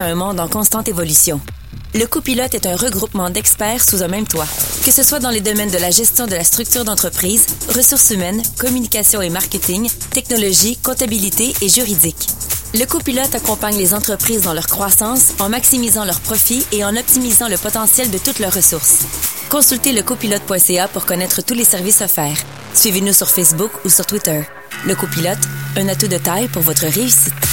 un monde en constante évolution. Le copilote est un regroupement d'experts sous un même toit. Que ce soit dans les domaines de la gestion de la structure d'entreprise, ressources humaines, communication et marketing, technologie, comptabilité et juridique. Le copilote accompagne les entreprises dans leur croissance en maximisant leurs profits et en optimisant le potentiel de toutes leurs ressources. Consultez lecopilote.ca pour connaître tous les services offerts. Suivez-nous sur Facebook ou sur Twitter. Le copilote, un atout de taille pour votre réussite.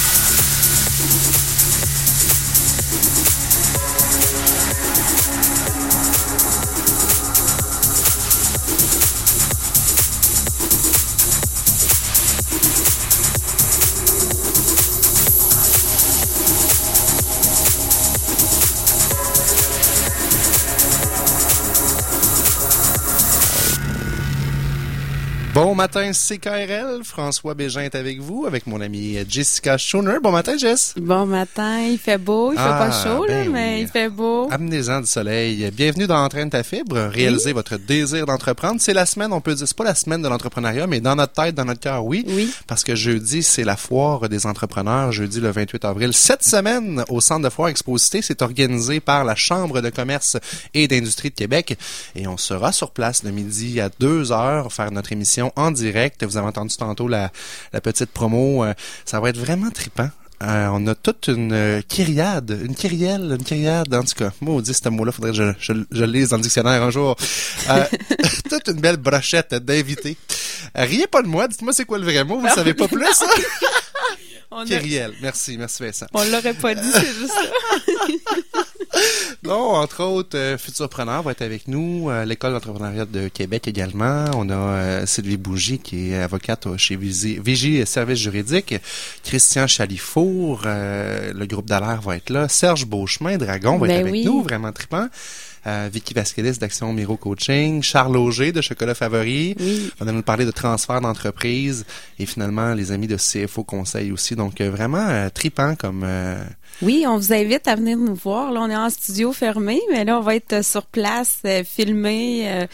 Matin, CKRL. François Bégin est avec vous, avec mon amie Jessica Schoner. Bon matin, Jess. Bon matin, il fait beau, il fait Ah, pas chaud, là, ben mais oui. il fait beau. Amenez-en du soleil. Bienvenue dans Entraîne ta fibre. Réalisez votre désir d'entreprendre. C'est la semaine, on peut dire, c'est pas la semaine de l'entrepreneuriat, mais dans notre tête, dans notre cœur, oui. Oui. Parce que jeudi, c'est la foire des entrepreneurs, jeudi le 28 avril. Cette semaine, au Centre de foire Exposité, c'est organisé par la Chambre de commerce et d'industrie de Québec. Et on sera sur place le midi à 2 heures, faire notre émission en direct. Vous avez entendu tantôt la, la petite promo. Euh, Ça va être vraiment trippant. Euh, on a toute une euh, kyriade, une kyrielle, une kyriade, en tout cas. Moi, on dit ce mot-là, faudrait que je, je, je le lise dans le dictionnaire un jour. Euh, toute une belle brochette d'invités. Riez pas de moi, dites-moi c'est quoi le vrai mot, vous savez pas plus, hein? On, a- Kyrielle. Merci, merci Vincent. on l'aurait pas dit, c'est juste ça. Non, entre autres, euh, Futurpreneur va être avec nous, euh, l'École d'entrepreneuriat de Québec également. On a euh, Sylvie Bougie, qui est avocate chez Visi- Vigie Services juridiques. Christian Chalifour, euh, le groupe d'Alaire va être là. Serge Beauchemin, Dragon, va être Ben avec oui. nous, vraiment trippant. Euh, Vicky Vasquez d'Action Miro Coaching, Charles Auger de Chocolat Favori. Oui. On va nous parler de transfert d'entreprise et finalement les amis de CFO Conseil aussi. Donc euh, vraiment euh, tripant comme euh, Oui, on vous invite à venir nous voir. Là, on est en studio fermé, mais là, on va être sur place, euh, filmé,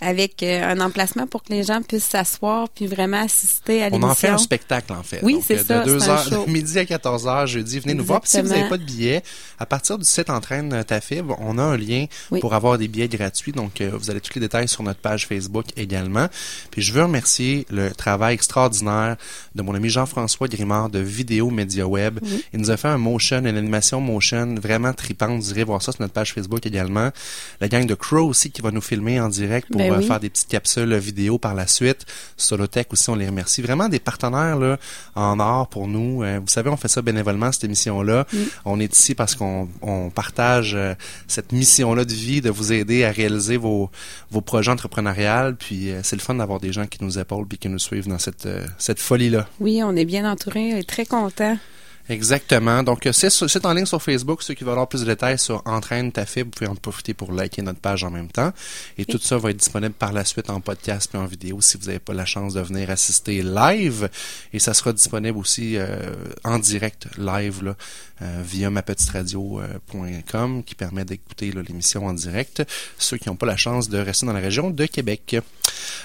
avec euh, un emplacement pour que les gens puissent s'asseoir puis vraiment assister à On en fait l'émission. un spectacle, en fait. Oui, c'est euh, ça, De 2 c'est un heures, show. de midi à 14 heures, jeudi, venez nous voir. Puis si vous n'avez pas de billets, à partir du site Entraîne ta fibre, on a un lien Oui. pour avoir des billets gratuits. Donc, euh, vous avez tous les détails sur notre page Facebook également. Puis, je veux remercier le travail extraordinaire de mon ami Jean-François Grimard de Vidéo Média Web. Il nous a fait un motion, une animation motion vraiment tripante. Vous irez voir ça sur notre page Facebook également. La gang de Crow aussi qui va nous filmer en direct pour Ben euh, oui. faire des petites capsules vidéo par la suite. Solotech aussi, on les remercie. Vraiment des partenaires là, en or pour nous. Euh, vous savez, on fait ça bénévolement, cette émission-là. On est ici parce qu'on on partage euh, cette mission-là de vie, de vous aider à réaliser vos, vos projets entrepreneuriales. Puis euh, c'est le fun d'avoir des gens qui nous épaulent puis qui nous suivent dans cette, cette folie-là. Oui, on est bien entouré et très content. Exactement. Donc, euh, c'est en ligne sur Facebook. Ceux qui veulent avoir plus de détails sur Entraîne ta fibre, vous pouvez en profiter pour liker notre page en même temps. Et tout ça va être disponible par la suite en podcast puis en vidéo si vous n'avez pas la chance de venir assister live. Et ça sera disponible aussi euh, en direct live là, euh, via ma petite radio.com qui permet d'écouter l'émission en direct. Ceux qui n'ont pas la chance de rester dans la région de Québec.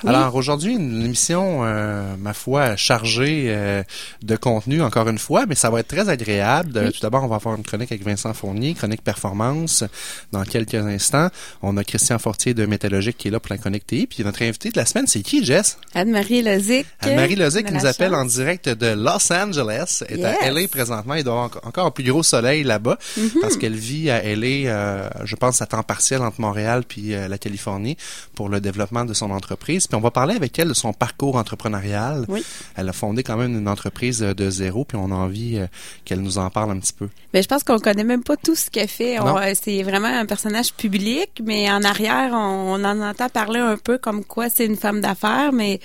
Alors aujourd'hui, une émission, euh, ma foi, chargée euh, de contenu, encore une fois, mais ça va être très agréable. Euh, Oui. Tout d'abord, on va avoir une chronique avec Vincent Fournier, chronique performance, dans quelques instants. On a Christian Fortier de Métallogique qui est là pour la chronique TI. Puis notre invité de la semaine, c'est qui, Jess? Anne-Marie Lozic. Anne-Marie Lozic qui nous appelle en direct de Los Angeles. Elle est à Yes. LA présentement. Il doit avoir enco- encore un plus gros soleil là-bas Mm-hmm. parce qu'elle vit à LA, euh, je pense, à temps partiel entre Montréal puis euh, la Californie pour le développement de son entreprise. Puis on va parler avec elle de son parcours entrepreneurial. Oui. Elle a fondé quand même une entreprise de zéro puis on a envie euh, qu'elle nous en parle un petit peu. Mais je pense qu'on connaît même pas tout ce qu'elle fait. Euh, C'est vraiment un personnage public, mais en arrière, on, on en entend parler un peu comme quoi c'est une femme d'affaires, mais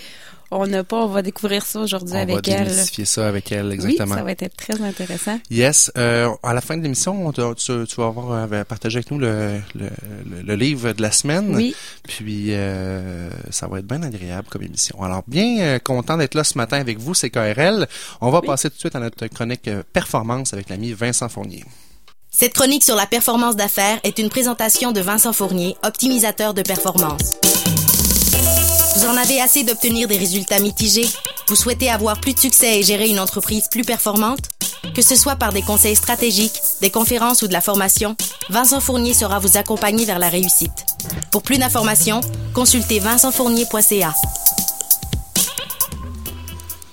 on n'a pas. On va découvrir ça aujourd'hui on va avec elle. démystifier ça avec elle, Oui, exactement. ça va être très intéressant. Yes. Euh, à la fin de l'émission, on tu, tu vas avoir euh, partagé avec nous le, le, le- le livre de la semaine. Oui. Puis euh, ça va être bien agréable comme émission. Alors bien euh, content d'être là ce matin avec vous, c'est KRL. On va Oui. passer tout de suite à notre chronique performance avec l'ami Vincent Fournier. Cette chronique sur la performance d'affaires est une présentation de Vincent Fournier, optimisateur de performance. Vous en avez assez d'obtenir des résultats mitigés? Vous souhaitez avoir plus de succès et gérer une entreprise plus performante? Que ce soit par des conseils stratégiques, des conférences ou de la formation, Vincent Fournier sera vous accompagner vers la réussite. Pour plus d'informations, consultez vincentfournier.ca.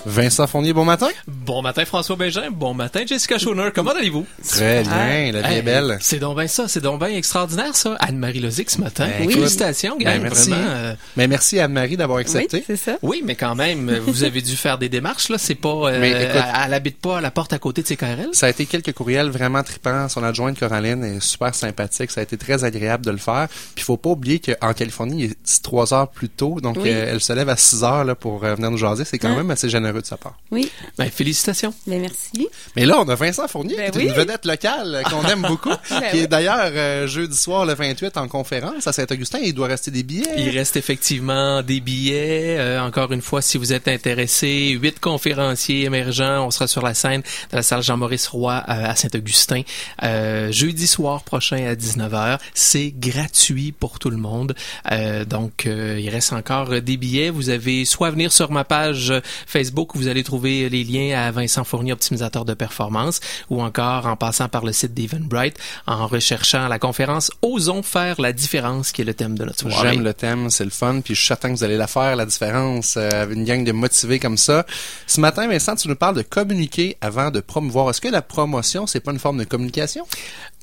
Vincent Fournier, bon matin. Bon matin François Bégin, bon matin Jessica Schoner, comment allez-vous? Très bien, la vie est belle. C'est donc bien ça, c'est donc bien extraordinaire ça. Anne-Marie Lozic ce matin, Ben, félicitations, Ben, merci. vraiment. euh, Mais merci Anne-Marie d'avoir Oui, accepté. c'est ça. oui, mais quand même, euh, vous avez dû faire des démarches là, c'est pas, euh, Mais écoute- elle, elle habite pas à la porte à côté de ses KRL. Ça a été quelques courriels vraiment tripants. Son adjointe Coraline est super sympathique. Ça a été très agréable de le faire. Puis faut pas oublier qu'en Californie, il est trois heures plus tôt. Donc, Oui. euh, elle se lève à 6 heures là, pour euh, venir nous jaser. C'est quand Hein? même assez généreux de sa part. Oui, Ben, félicitations. ben merci. Mais là, on a Vincent Fournier, Ben qui est oui. une vedette locale euh, qu'on aime beaucoup, Ben qui est d'ailleurs euh, jeudi soir le 28 en conférence à Saint-Augustin. Il doit rester des billets. Il reste effectivement des billets. Euh, encore une fois, si vous êtes intéressé, huit conférenciers émergents. On sera sur la scène de la salle Jean-Maurice Roy euh, à Saint-Augustin euh, jeudi soir prochain à 19h. C'est gratuit pour tout le monde. Euh, donc, euh, il reste encore des billets. Vous avez soit à venir sur ma page euh, Facebook vous allez trouver les liens à Vincent Fournier, optimisateur de performance, ou encore en passant par le site d'Evenbright en recherchant la conférence Osons faire la différence qui est le thème de notre soirée. J'aime le thème, c'est le fun, puis je suis certain que vous allez la faire, la différence, euh, avec une gang de motivés comme ça. Ce matin, Vincent, tu nous parles de communiquer avant de promouvoir. Est-ce que la promotion, c'est pas une forme de communication?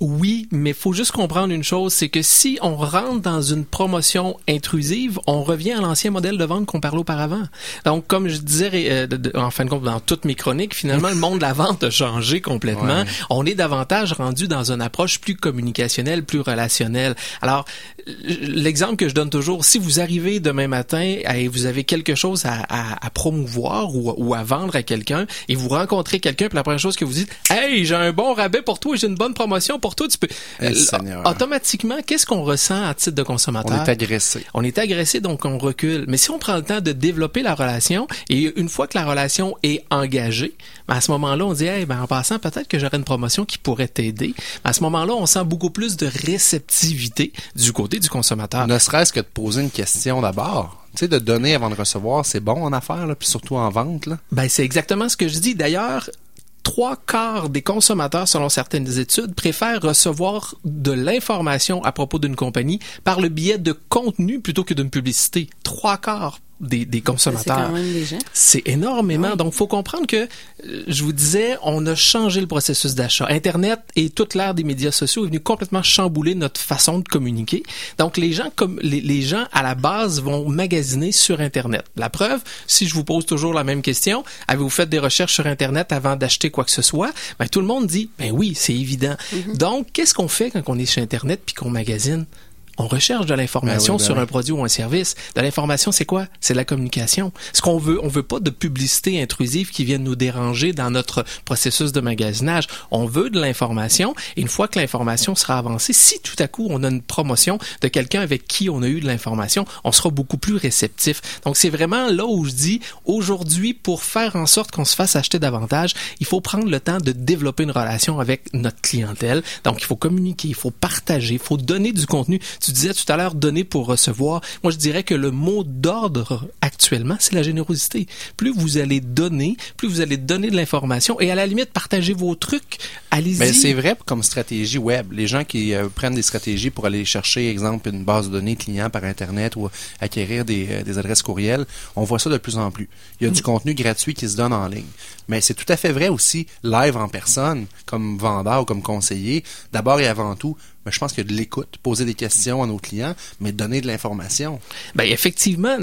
Oui, mais faut juste comprendre une chose, c'est que si on rentre dans une promotion intrusive, on revient à l'ancien modèle de vente qu'on parlait auparavant. Donc, comme je disais, euh, de- de- en fin de compte, dans toutes mes chroniques, finalement, le monde de la vente a changé complètement. Ouais. On est davantage rendu dans une approche plus communicationnelle, plus relationnelle. Alors, l'exemple que je donne toujours, si vous arrivez demain matin et vous avez quelque chose à, à- à promouvoir ou, ou à vendre à quelqu'un et vous rencontrez quelqu'un, puis la première chose que vous dites, hey, j'ai un bon rabais pour toi, j'ai une bonne promotion pour toi, tu peux. Eh, Euh, automatiquement, qu'est-ce qu'on ressent à titre de consommateur? On est agressé. On est agressé, donc on recule. Mais si on prend le temps de développer la relation, et une fois que la relation est engagée, ben à ce moment-là, on dit, hey, ben en passant, peut-être que j'aurais une promotion qui pourrait t'aider. À ce moment-là, on sent beaucoup plus de réceptivité du côté du consommateur. Ne serait-ce que de poser une question d'abord. Tu sais, de donner avant de recevoir, c'est bon en affaires, là, puis surtout en vente. Là. Ben, c'est exactement ce que je dis. D'ailleurs, trois quarts des consommateurs, selon certaines études, préfèrent recevoir de l'information à propos d'une compagnie par le biais de contenu plutôt que d'une publicité. Trois quarts des, consommateurs. C'est énormément. Donc, faut comprendre que, euh, je vous disais, on a changé le processus d'achat. Internet et toute l'ère des médias sociaux est venu complètement chambouler notre façon de communiquer. Donc, les gens, comme les, les gens à la base vont magasiner sur Internet. La preuve, si je vous pose toujours la même question, avez-vous fait des recherches sur Internet avant d'acheter quoi que ce soit? Ben tout le monde dit, ben oui, c'est évident. Donc, qu'est-ce qu'on fait quand on est sur Internet puis qu'on magasine? On recherche de l'information Ben oui, ben sur oui. un produit ou un service. De l'information, c'est quoi? C'est la communication. Ce qu'on veut, on veut pas de publicité intrusive qui vienne nous déranger dans notre processus de magasinage. On veut de l'information. Et une fois que l'information sera avancée, si tout à coup on a une promotion de quelqu'un avec qui on a eu de l'information, on sera beaucoup plus réceptif. Donc c'est vraiment là où je dis, aujourd'hui, pour faire en sorte qu'on se fasse acheter davantage, il faut prendre le temps de développer une relation avec notre clientèle. Donc il faut communiquer, il faut partager, il faut donner du contenu. Tu disais tout à l'heure donner pour recevoir. Moi, je dirais que le mot d'ordre actuellement, c'est la générosité. Plus vous allez donner, plus vous allez donner de l'information et à la limite partager vos trucs. Allez-y. C'est vrai comme stratégie web. Les gens qui euh, prennent des stratégies pour aller chercher, exemple, une base de données client par Internet ou acquérir des, euh, des adresses courriels, on voit ça de plus en plus. Il y a du contenu gratuit qui se donne en ligne. Mais c'est tout à fait vrai aussi, live en personne, comme vendeur ou comme conseiller. D'abord et avant tout, ben, je pense a de l'écoute, poser des questions à nos clients, mais donner de l'information. Ben effectivement,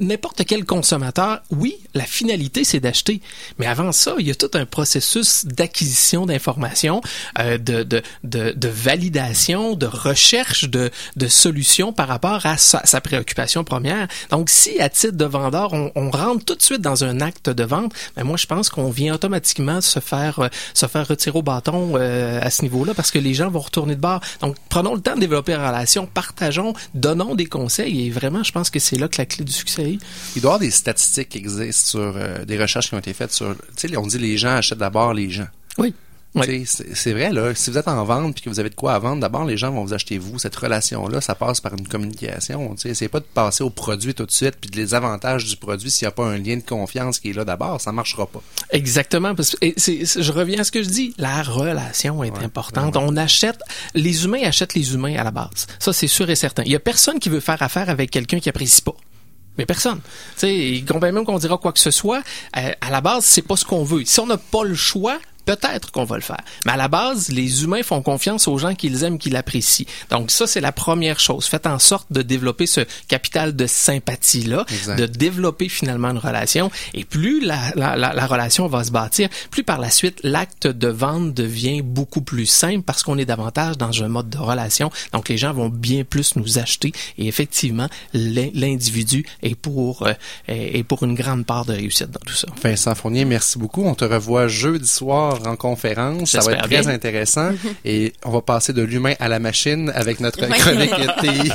n'importe quel consommateur, oui, la finalité c'est d'acheter, mais avant ça, il y a tout un processus d'acquisition d'informations, euh, de, de, de, de validation, de recherche de, de solutions par rapport à sa, sa préoccupation première. Donc si à titre de vendeur, on, on rentre tout de suite dans un acte de vente, ben moi je pense qu'on vient automatiquement se faire euh, se faire retirer au bâton euh, à ce niveau-là parce que les gens vont retourner de bord. Donc prenons le temps de développer la relation, partageons, donnons des conseils et vraiment je pense que c'est là que la clé du succès est. Il doit y avoir des statistiques qui existent sur euh, des recherches qui ont été faites sur, tu sais, on dit les gens achètent d'abord les gens. Oui. Sais, C'est vrai, là, si vous êtes en vente puis que vous avez de quoi à vendre, d'abord, les gens vont vous acheter vous. Cette relation-là, ça passe par une communication. C'est pas de passer au produit tout de suite puis de les avantages du produit s'il n'y a pas un lien de confiance qui est là d'abord, ça marchera pas. Exactement, parce que et je reviens à ce que je dis, la relation est Ouais, importante. On achète, les humains achètent les humains à la base. Ça, c'est sûr et certain. Il y a personne qui veut faire affaire avec quelqu'un qui apprécie pas. Mais personne. Tu sais, même qu'on dira quoi que ce soit, euh, à la base, c'est pas ce qu'on veut. Si on n'a pas le choix, peut-être qu'on va le faire. Mais à la base, les humains font confiance aux gens qu'ils aiment, qu'ils apprécient. Donc ça, c'est la première chose. Faites en sorte de développer ce capital de sympathie-là, de développer finalement une relation. Et plus la, la, la, la relation va se bâtir, plus par la suite, l'acte de vente devient beaucoup plus simple parce qu'on est davantage dans un mode de relation. Donc les gens vont bien plus nous acheter. Et effectivement, l'in- l'individu est pour, euh, est pour une grande part de réussite dans tout ça. Vincent Fournier, merci beaucoup. On te revoit jeudi soir en conférence. Ça va être très bien. intéressant. Et on va passer de l'humain à la machine avec notre chronique TI.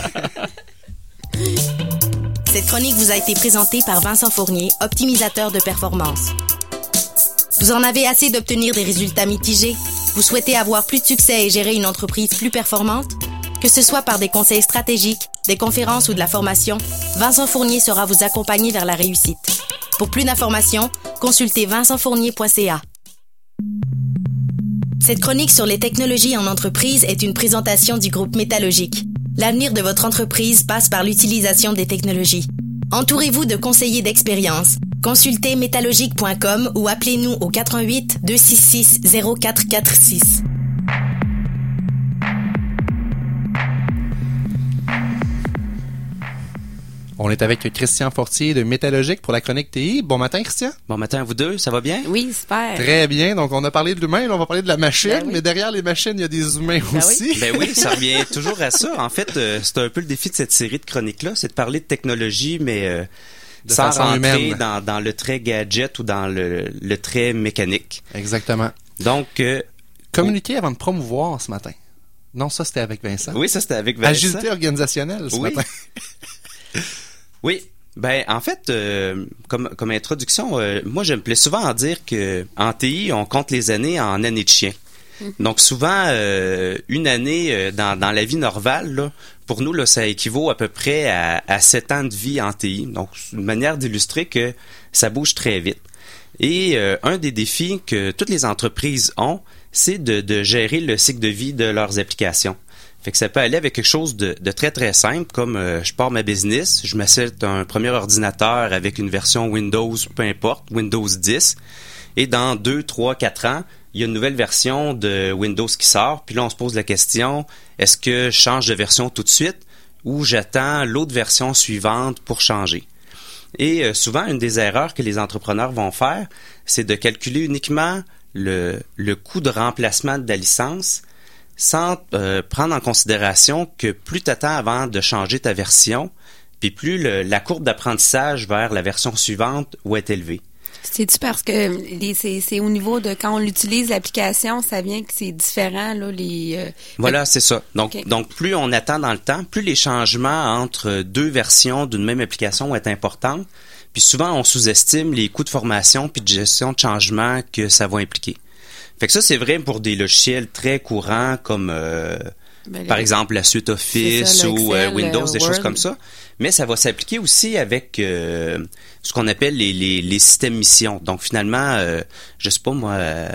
Cette chronique vous a été présentée par Vincent Fournier, optimisateur de performance. Vous en avez assez d'obtenir des résultats mitigés? Vous souhaitez avoir plus de succès et gérer une entreprise plus performante? Que ce soit par des conseils stratégiques, des conférences ou de la formation, Vincent Fournier saura vous accompagner vers la réussite. Pour plus d'informations, consultez vincentfournier.ca. Cette chronique sur les technologies en entreprise est une présentation du groupe Métallogique. L'avenir de votre entreprise passe par l'utilisation des technologies. Entourez-vous de conseillers d'expérience. Consultez métallogique.com ou appelez-nous au 88 266 0446. On est avec Christian Fortier de Métallogique pour la chronique TI. Bon matin, Christian. Bon matin à vous deux, ça va bien? Oui, super. Très bien. Donc, on a parlé de l'humain, là, on va parler de la machine, Ben oui. mais derrière les machines, il y a des humains Ben aussi. Ben oui, ça revient toujours à ça. En fait, euh, c'est un peu le défi de cette série de chroniques-là, c'est de parler de technologie, mais euh, De sans façon rentrer dans, dans le trait gadget ou dans le, le trait mécanique. Exactement. Donc, euh, Communiquer avant de promouvoir ce matin. Non, ça, c'était avec Vincent. oui, ça c'était avec Vincent. Agilité organisationnelle ce Oui. matin. Oui. Ben, en fait, euh, comme, comme introduction, euh, moi, je me plais souvent à dire que en TI, on compte les années en années de chien. Donc, souvent, euh, une année dans, dans la vie normale, là, pour nous, là, ça équivaut à peu près à, à 7 ans de vie en TI. Donc, c'est une manière d'illustrer que ça bouge très vite. Et euh, un des défis que toutes les entreprises ont, c'est de, de gérer le cycle de vie de leurs applications. Fait que ça peut aller avec quelque chose de, de très très simple, comme euh, je pars ma business, je m'achète un premier ordinateur avec une version Windows, peu importe, Windows 10, et dans 2, 3, 4 ans, il y a une nouvelle version de Windows qui sort, puis là on se pose la question, est-ce que je change de version tout de suite ou j'attends l'autre version suivante pour changer? Et euh, souvent, une des erreurs que les entrepreneurs vont faire, c'est de calculer uniquement le, le coût de remplacement de la licence sans euh, prendre en considération que plus tu attends avant de changer ta version, puis plus le- la courbe d'apprentissage vers la version suivante va être élevée. C'est-tu parce que c'est au niveau de quand on utilise l'application, ça vient que c'est différent, là, les... euh, Voilà, c'est ça. Donc, donc plus on attend dans le temps, plus les changements entre deux versions d'une même application vont être importants. Puis souvent, on sous-estime les coûts de formation puis de gestion de changement que ça va impliquer. Fait que ça, c'est vrai pour des logiciels très courants comme, euh, ben, par le- exemple, la suite Office ça, ou euh, Windows, le des choses comme ça. Mais ça va s'appliquer aussi avec euh, ce qu'on appelle les, les, les systèmes mission. Donc, finalement, euh, je sais pas moi... euh,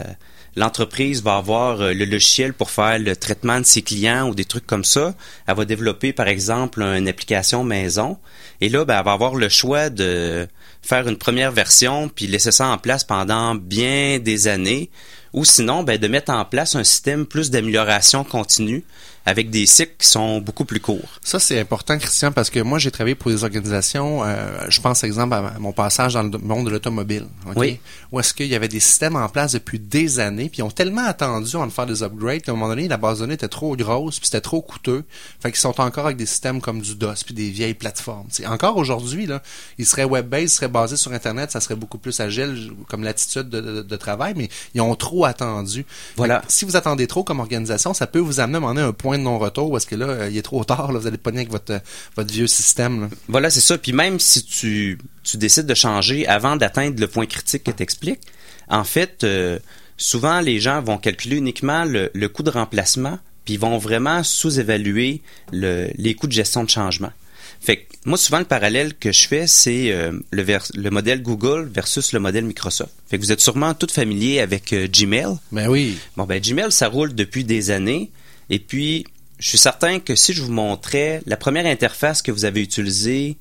L'entreprise va avoir euh, le logiciel pour faire le traitement de ses clients ou des trucs comme ça. Elle va développer, par exemple, une application maison. Et là, ben, elle va avoir le choix de faire une première version puis laisser ça en place pendant bien des années. Ou sinon, ben, de mettre en place un système plus d'amélioration continue avec des cycles qui sont beaucoup plus courts. Ça, c'est important, Christian, parce que moi, j'ai travaillé pour des organisations, euh, je pense, exemple, à mon passage dans le monde de l'automobile, ok? Oui. où est-ce qu'il y avait des systèmes en place depuis des années, puis ils ont tellement attendu en de faire des upgrades qu'à un moment donné, la base de données était trop grosse, puis c'était trop coûteux. Fait qu'ils sont encore avec des systèmes comme du DOS, puis des vieilles plateformes. T'sais, encore aujourd'hui, là, ils seraient web-based, ils seraient basés sur Internet, ça serait beaucoup plus agile comme l'attitude de, de- de travail, mais ils ont trop attendu. Voilà. Si vous attendez trop comme organisation, ça peut vous amener à un moment donné à un point de non-retour, parce que là, euh, il est trop tard, là, vous allez pogner avec votre, euh, votre vieux système. là. Voilà, c'est ça. Puis même si tu, tu décides de changer avant d'atteindre le point critique que t'expliques, en fait, euh, souvent les gens vont calculer uniquement le, le coût de remplacement, puis ils vont vraiment sous-évaluer le, les coûts de gestion de changement. Fait que moi, souvent, le parallèle que je fais, c'est euh, le, vers- le modèle Google versus le modèle Microsoft. Fait que vous êtes sûrement tous familiers avec euh, Gmail. Ben oui. Bon, ben Gmail, ça roule depuis des années. Et puis, je suis certain que si je vous montrais la première interface que vous avez utilisée,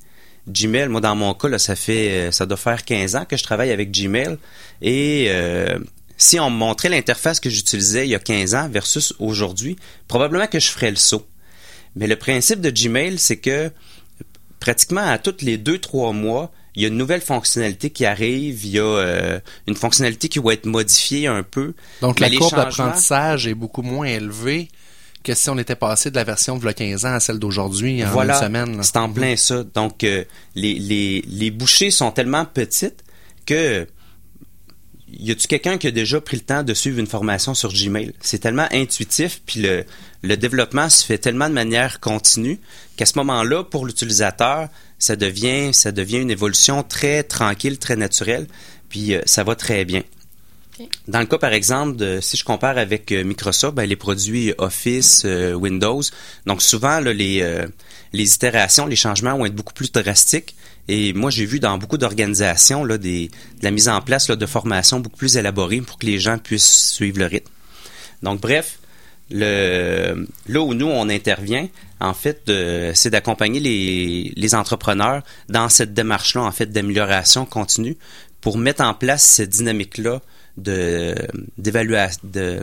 Gmail, moi, dans mon cas, là, ça fait, euh, ça doit faire 15 ans que je travaille avec Gmail. Et euh, si on me montrait l'interface que j'utilisais il y a 15 ans versus aujourd'hui, probablement que je ferais le saut. Mais le principe de Gmail, c'est que pratiquement à tous les deux, trois mois, il y a une nouvelle fonctionnalité qui arrive, il y a euh, une fonctionnalité qui va être modifiée un peu. Donc la courbe d'apprentissage est beaucoup moins élevée que si on était passé de la version de 15 ans à celle d'aujourd'hui en voilà, une semaine. c'est en plein ça. Donc, euh, les, les, les bouchées sont tellement petites que y a-tu quelqu'un qui a déjà pris le temps de suivre une formation sur Gmail? C'est tellement intuitif, puis le, le développement se fait tellement de manière continue qu'à ce moment-là, pour l'utilisateur, ça devient, ça devient une évolution très tranquille, très naturelle, puis euh, ça va très bien. Dans le cas, par exemple, si je compare avec euh, Microsoft, ben, les produits Office, euh, Windows, donc souvent, les, euh, les itérations, les changements vont être beaucoup plus drastiques. Et moi, j'ai vu dans beaucoup d'organisations de la mise en place de formations beaucoup plus élaborées pour que les gens puissent suivre le rythme. Donc, bref, là où nous, on intervient, en fait, euh, c'est d'accompagner les, les entrepreneurs dans cette démarche-là, en fait, d'amélioration continue pour mettre en place cette dynamique-là de d'évaluation de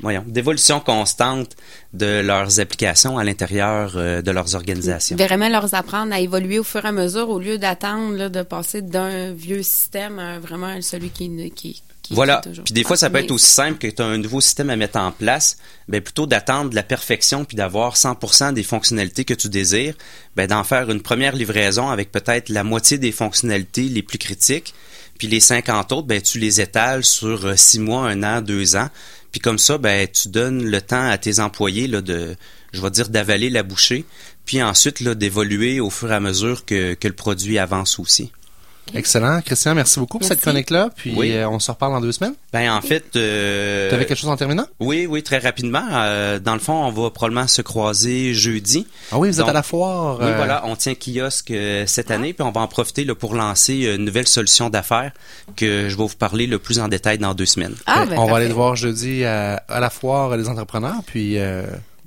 voyons d'évolution constante de leurs applications à l'intérieur euh, de leurs organisations. Vraiment leur apprendre à évoluer au fur et à mesure au lieu d'attendre de passer d'un vieux système à vraiment celui qui qui, qui Voilà. Puis des fois, ça peut être aussi simple que tu as un nouveau système à mettre en place. Ben, plutôt d'attendre la perfection puis d'avoir 100% des fonctionnalités que tu désires, ben, d'en faire une première livraison avec peut-être la moitié des fonctionnalités les plus critiques. Puis les 50 autres, ben, tu les étales sur euh, six mois, un an, deux ans. Puis comme ça, ben, tu donnes le temps à tes employés là, de, je vais dire, d'avaler la bouchée. Puis ensuite, là, d'évoluer au fur et à mesure que, que le produit avance aussi. Excellent. Christian, merci beaucoup pour cette chronique-là. Puis Oui. euh, on se reparle dans deux semaines. Ben, en fait... euh, Tu avais quelque chose en terminant? Oui, oui, très rapidement. Euh, dans le fond, on va probablement se croiser jeudi. Ah oui, vous êtes à la foire. Oui, voilà, on tient kiosque euh, cette année, puis on va en profiter là, pour lancer une nouvelle solution d'affaires que je vais vous parler le plus en détail dans deux semaines. Ah, ben, on va aller le voir jeudi à, à la foire des entrepreneurs. Puis euh,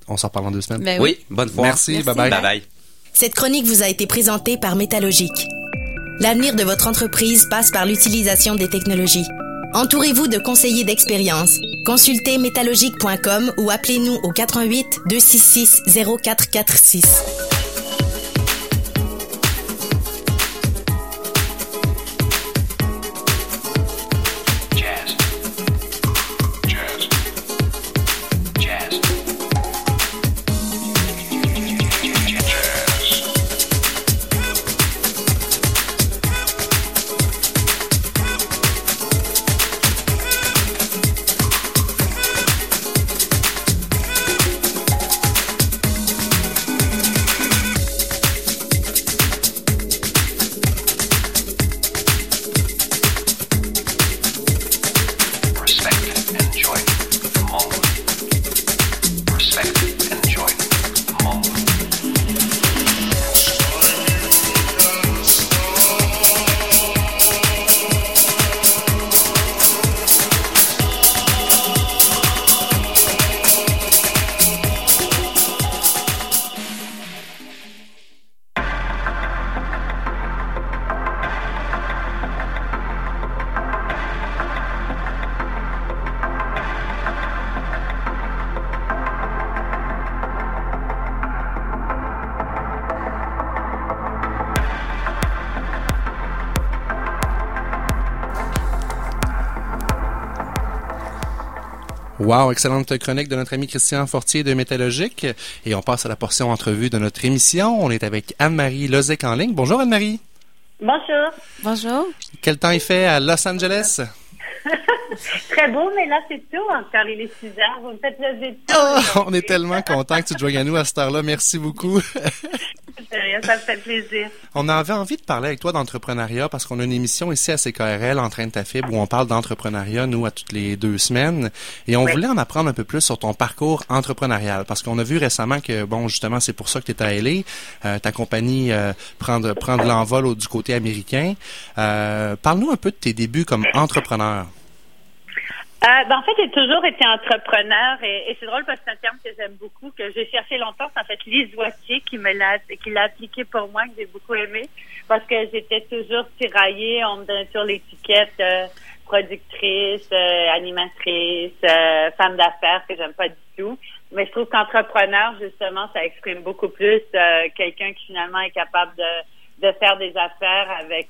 on s'en reparle dans deux semaines. Ben oui, bonne fois. Merci, Merci. bye bye. Bye bye. Cette chronique vous a été présentée par Métallogique. L'avenir de votre entreprise passe par l'utilisation des technologies. Entourez-vous de conseillers d'expérience. Consultez métallogique.com ou appelez-nous au 88 266 0446. Wow, excellente chronique de notre ami Christian Fortier de Métallogique. Et on passe à la portion entrevue de notre émission. On est avec Anne-Marie Lozec en ligne. Bonjour Anne-Marie. Bonjour. Bonjour. Quel temps il fait à Los Angeles? Très beau, mais là, c'est tout encore. Il est 6 heures. Vous me faites lever de Oh, on est tellement content que tu te joignes à nous à cette heure-là. Merci beaucoup. rien. rien, ça me fait plaisir. On avait envie de parler avec toi d'entrepreneuriat parce qu'on a une émission ici à CKRL, Entraîne ta fibre, où on parle d'entrepreneuriat, nous, à toutes les deux semaines. Et on Oui. voulait en apprendre un peu plus sur ton parcours entrepreneurial parce qu'on a vu récemment que, bon, justement, c'est pour ça que tu es à LA. Euh, ta compagnie euh, prend de, prend de l'envol du côté américain. Euh, Parle-nous un peu de tes débuts comme entrepreneur. Euh, ben, en fait, j'ai toujours été entrepreneur et, c'est drôle parce que c'est un terme que j'aime beaucoup, que j'ai cherché longtemps. C'est en fait Lise Wattier qui me l'a, qui l'a appliqué pour moi, que j'ai beaucoup aimé parce que j'étais toujours tiraillée. On me donnait sur l'étiquette euh, productrice, euh, animatrice, euh, femme d'affaires que j'aime pas du tout. Mais je trouve qu'entrepreneur, justement, ça exprime beaucoup plus euh, quelqu'un qui finalement est capable de, de faire des affaires avec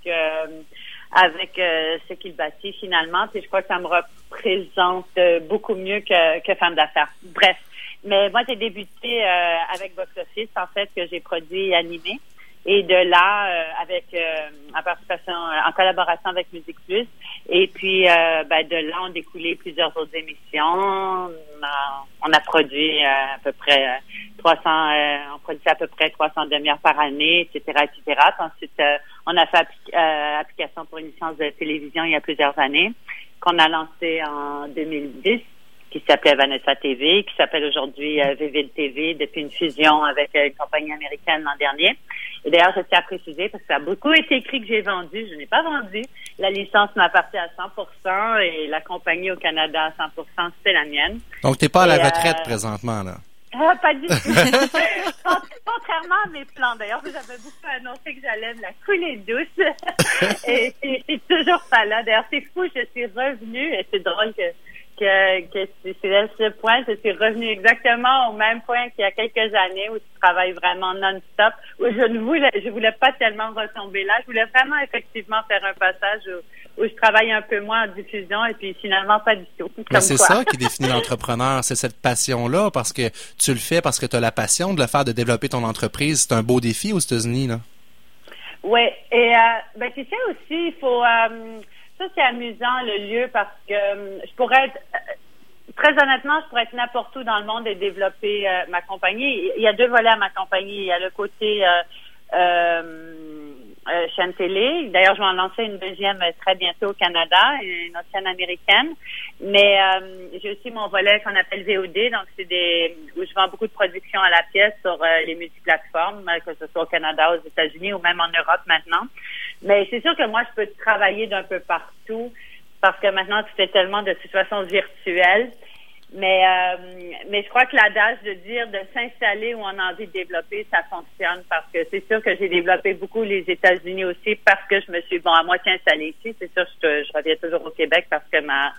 avec euh, ce qu'il bâtit finalement. Puis je crois que ça me représente euh, beaucoup mieux que, que femme d'affaires. Bref. Mais moi, j'ai débuté euh, avec Box Office, en fait, que j'ai produit et animé. Et de là, euh, avec euh, en participation, en collaboration avec Musique Plus. Et puis, euh, ben, de là, on découlé plusieurs autres émissions. On a, produit euh, à peu près euh, 300, euh, on produisait à peu près 300 demi-heures par année, etc., etc. Ensuite, euh, on a fait euh, application pour une licence de télévision il y a plusieurs années, qu'on a lancé en 2010, qui s'appelait Vanessa TV, qui s'appelle aujourd'hui euh, Vivid TV, depuis une fusion avec euh, une compagnie américaine l'an dernier. Et d'ailleurs, je tiens à préciser, parce que ça a beaucoup été écrit que j'ai vendu, je n'ai pas vendu. La licence m'appartient à 100% et la compagnie au Canada à 100%, c'est la mienne. Donc, t'es pas à la Et, euh, retraite présentement, là? Ah, pas du tout. Con- Contrairement à mes plans. D'ailleurs, vous avez beaucoup annoncé que j'allais me la couler douce. et c'est toujours pas là. D'ailleurs, c'est fou, je suis revenue, et c'est drôle que, que, que c'est ce point, je suis revenue exactement au même point qu'il y a quelques années où je travaille vraiment non-stop, où je ne voulais, je voulais pas tellement retomber là. Je voulais vraiment effectivement faire un passage où, où je travaille un peu moins en diffusion et puis finalement pas du tout. Mais c'est ça qui définit l'entrepreneur, c'est cette passion-là, parce que tu le fais parce que tu as la passion de le faire, de développer ton entreprise. C'est un beau défi aux États-Unis, là. Oui, et euh, ben tu sais aussi, il faut euh, ça c'est amusant le lieu parce que euh, je pourrais être euh, très honnêtement, je pourrais être n'importe où dans le monde et développer euh, ma compagnie. Il y a deux volets à ma compagnie. Il y a le côté euh, euh, euh, chaîne télé. D'ailleurs, je vais en lancer une deuxième euh, très bientôt au Canada, une autre chaîne américaine. Mais euh, j'ai aussi mon volet qu'on appelle VOD, donc c'est des où je vends beaucoup de productions à la pièce sur euh, les multiplateformes, que ce soit au Canada, aux États-Unis ou même en Europe maintenant. Mais c'est sûr que moi, je peux travailler d'un peu partout parce que maintenant, tout est tellement de situation virtuelle. Mais, euh, mais je crois que l'adage de dire de s'installer où on a envie de développer, ça fonctionne parce que c'est sûr que j'ai développé beaucoup les États-Unis aussi parce que je me suis bon à moitié installée ici. C'est sûr que je, je reviens toujours au Québec parce que ma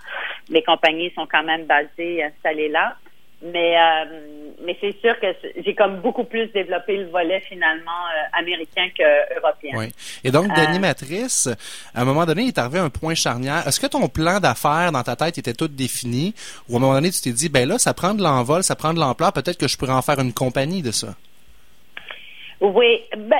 mes compagnies sont quand même basées installées là. Mais euh, mais c'est sûr que j'ai comme beaucoup plus développé le volet finalement euh, américain que européen. Oui. Et donc, Euh, d'animatrice, à un moment donné, il est arrivé un point charnière. Est-ce que ton plan d'affaires dans ta tête était tout défini? Ou à un moment donné, tu t'es dit, ben là, ça prend de l'envol, ça prend de l'ampleur, peut-être que je pourrais en faire une compagnie de ça? Oui, ben,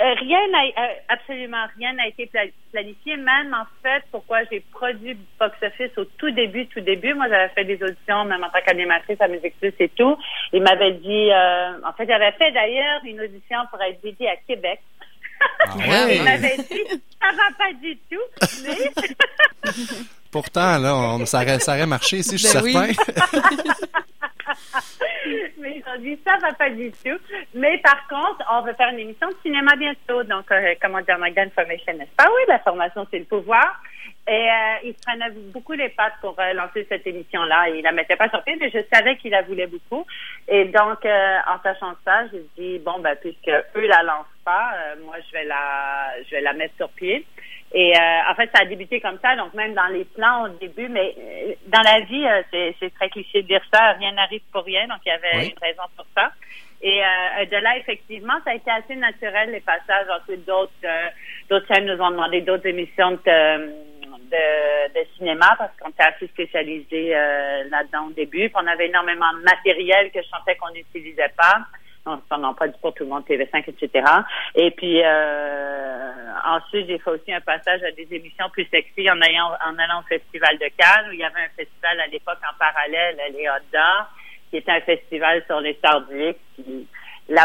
euh, rien n'a, euh, absolument rien n'a été pla- planifié. Même en fait, pourquoi j'ai produit Box Office au tout début, tout début. Moi, j'avais fait des auditions, même en tant qu'animatrice à Musique Plus et tout. Il m'avait dit, euh, en fait, j'avais fait d'ailleurs une audition pour être dédiée à Québec. Ah ouais? Il m'avait dit, ça va pas du tout, mais Pourtant, là, on, ça, aurait, ça aurait marché ici, je suis Ben oui. certain. mais dit ça va pas du tout. Mais par contre, on veut faire une émission de cinéma bientôt. Donc, euh, comment dire, Magda Information, n'est-ce pas? Oui, la formation, c'est le pouvoir. Et euh, il se prenait beaucoup les pattes pour euh, lancer cette émission-là. Il la mettait pas sur pied, mais je savais qu'il la voulait beaucoup. Et donc, euh, en sachant ça, j'ai dit bon, ben puisque eux la lancent pas, moi je vais la, je vais la mettre sur pied. Et euh, en fait, ça a débuté comme ça, donc même dans les plans au début, mais euh, dans la vie, euh, c'est, c'est très cliché de dire ça, rien n'arrive pour rien, donc il y avait Oui. une raison pour ça. Et euh, de là, effectivement, ça a été assez naturel, les passages. Ensuite, d'autres, euh, d'autres chaînes nous ont demandé d'autres émissions de, de, de cinéma parce qu'on était assez spécialisé euh, là-dedans au début. Puis on avait énormément de matériel que je sentais qu'on n'utilisait pas. Donc, on n'en pas du tout le monde, TV5, etc. Et puis, euh, ensuite, j'ai fait aussi un passage à des émissions plus sexy en, ayant, en allant au Festival de Cannes, où il y avait un festival à l'époque en parallèle, les Hot d'Or, qui était un festival sur les stars du. Puis, là,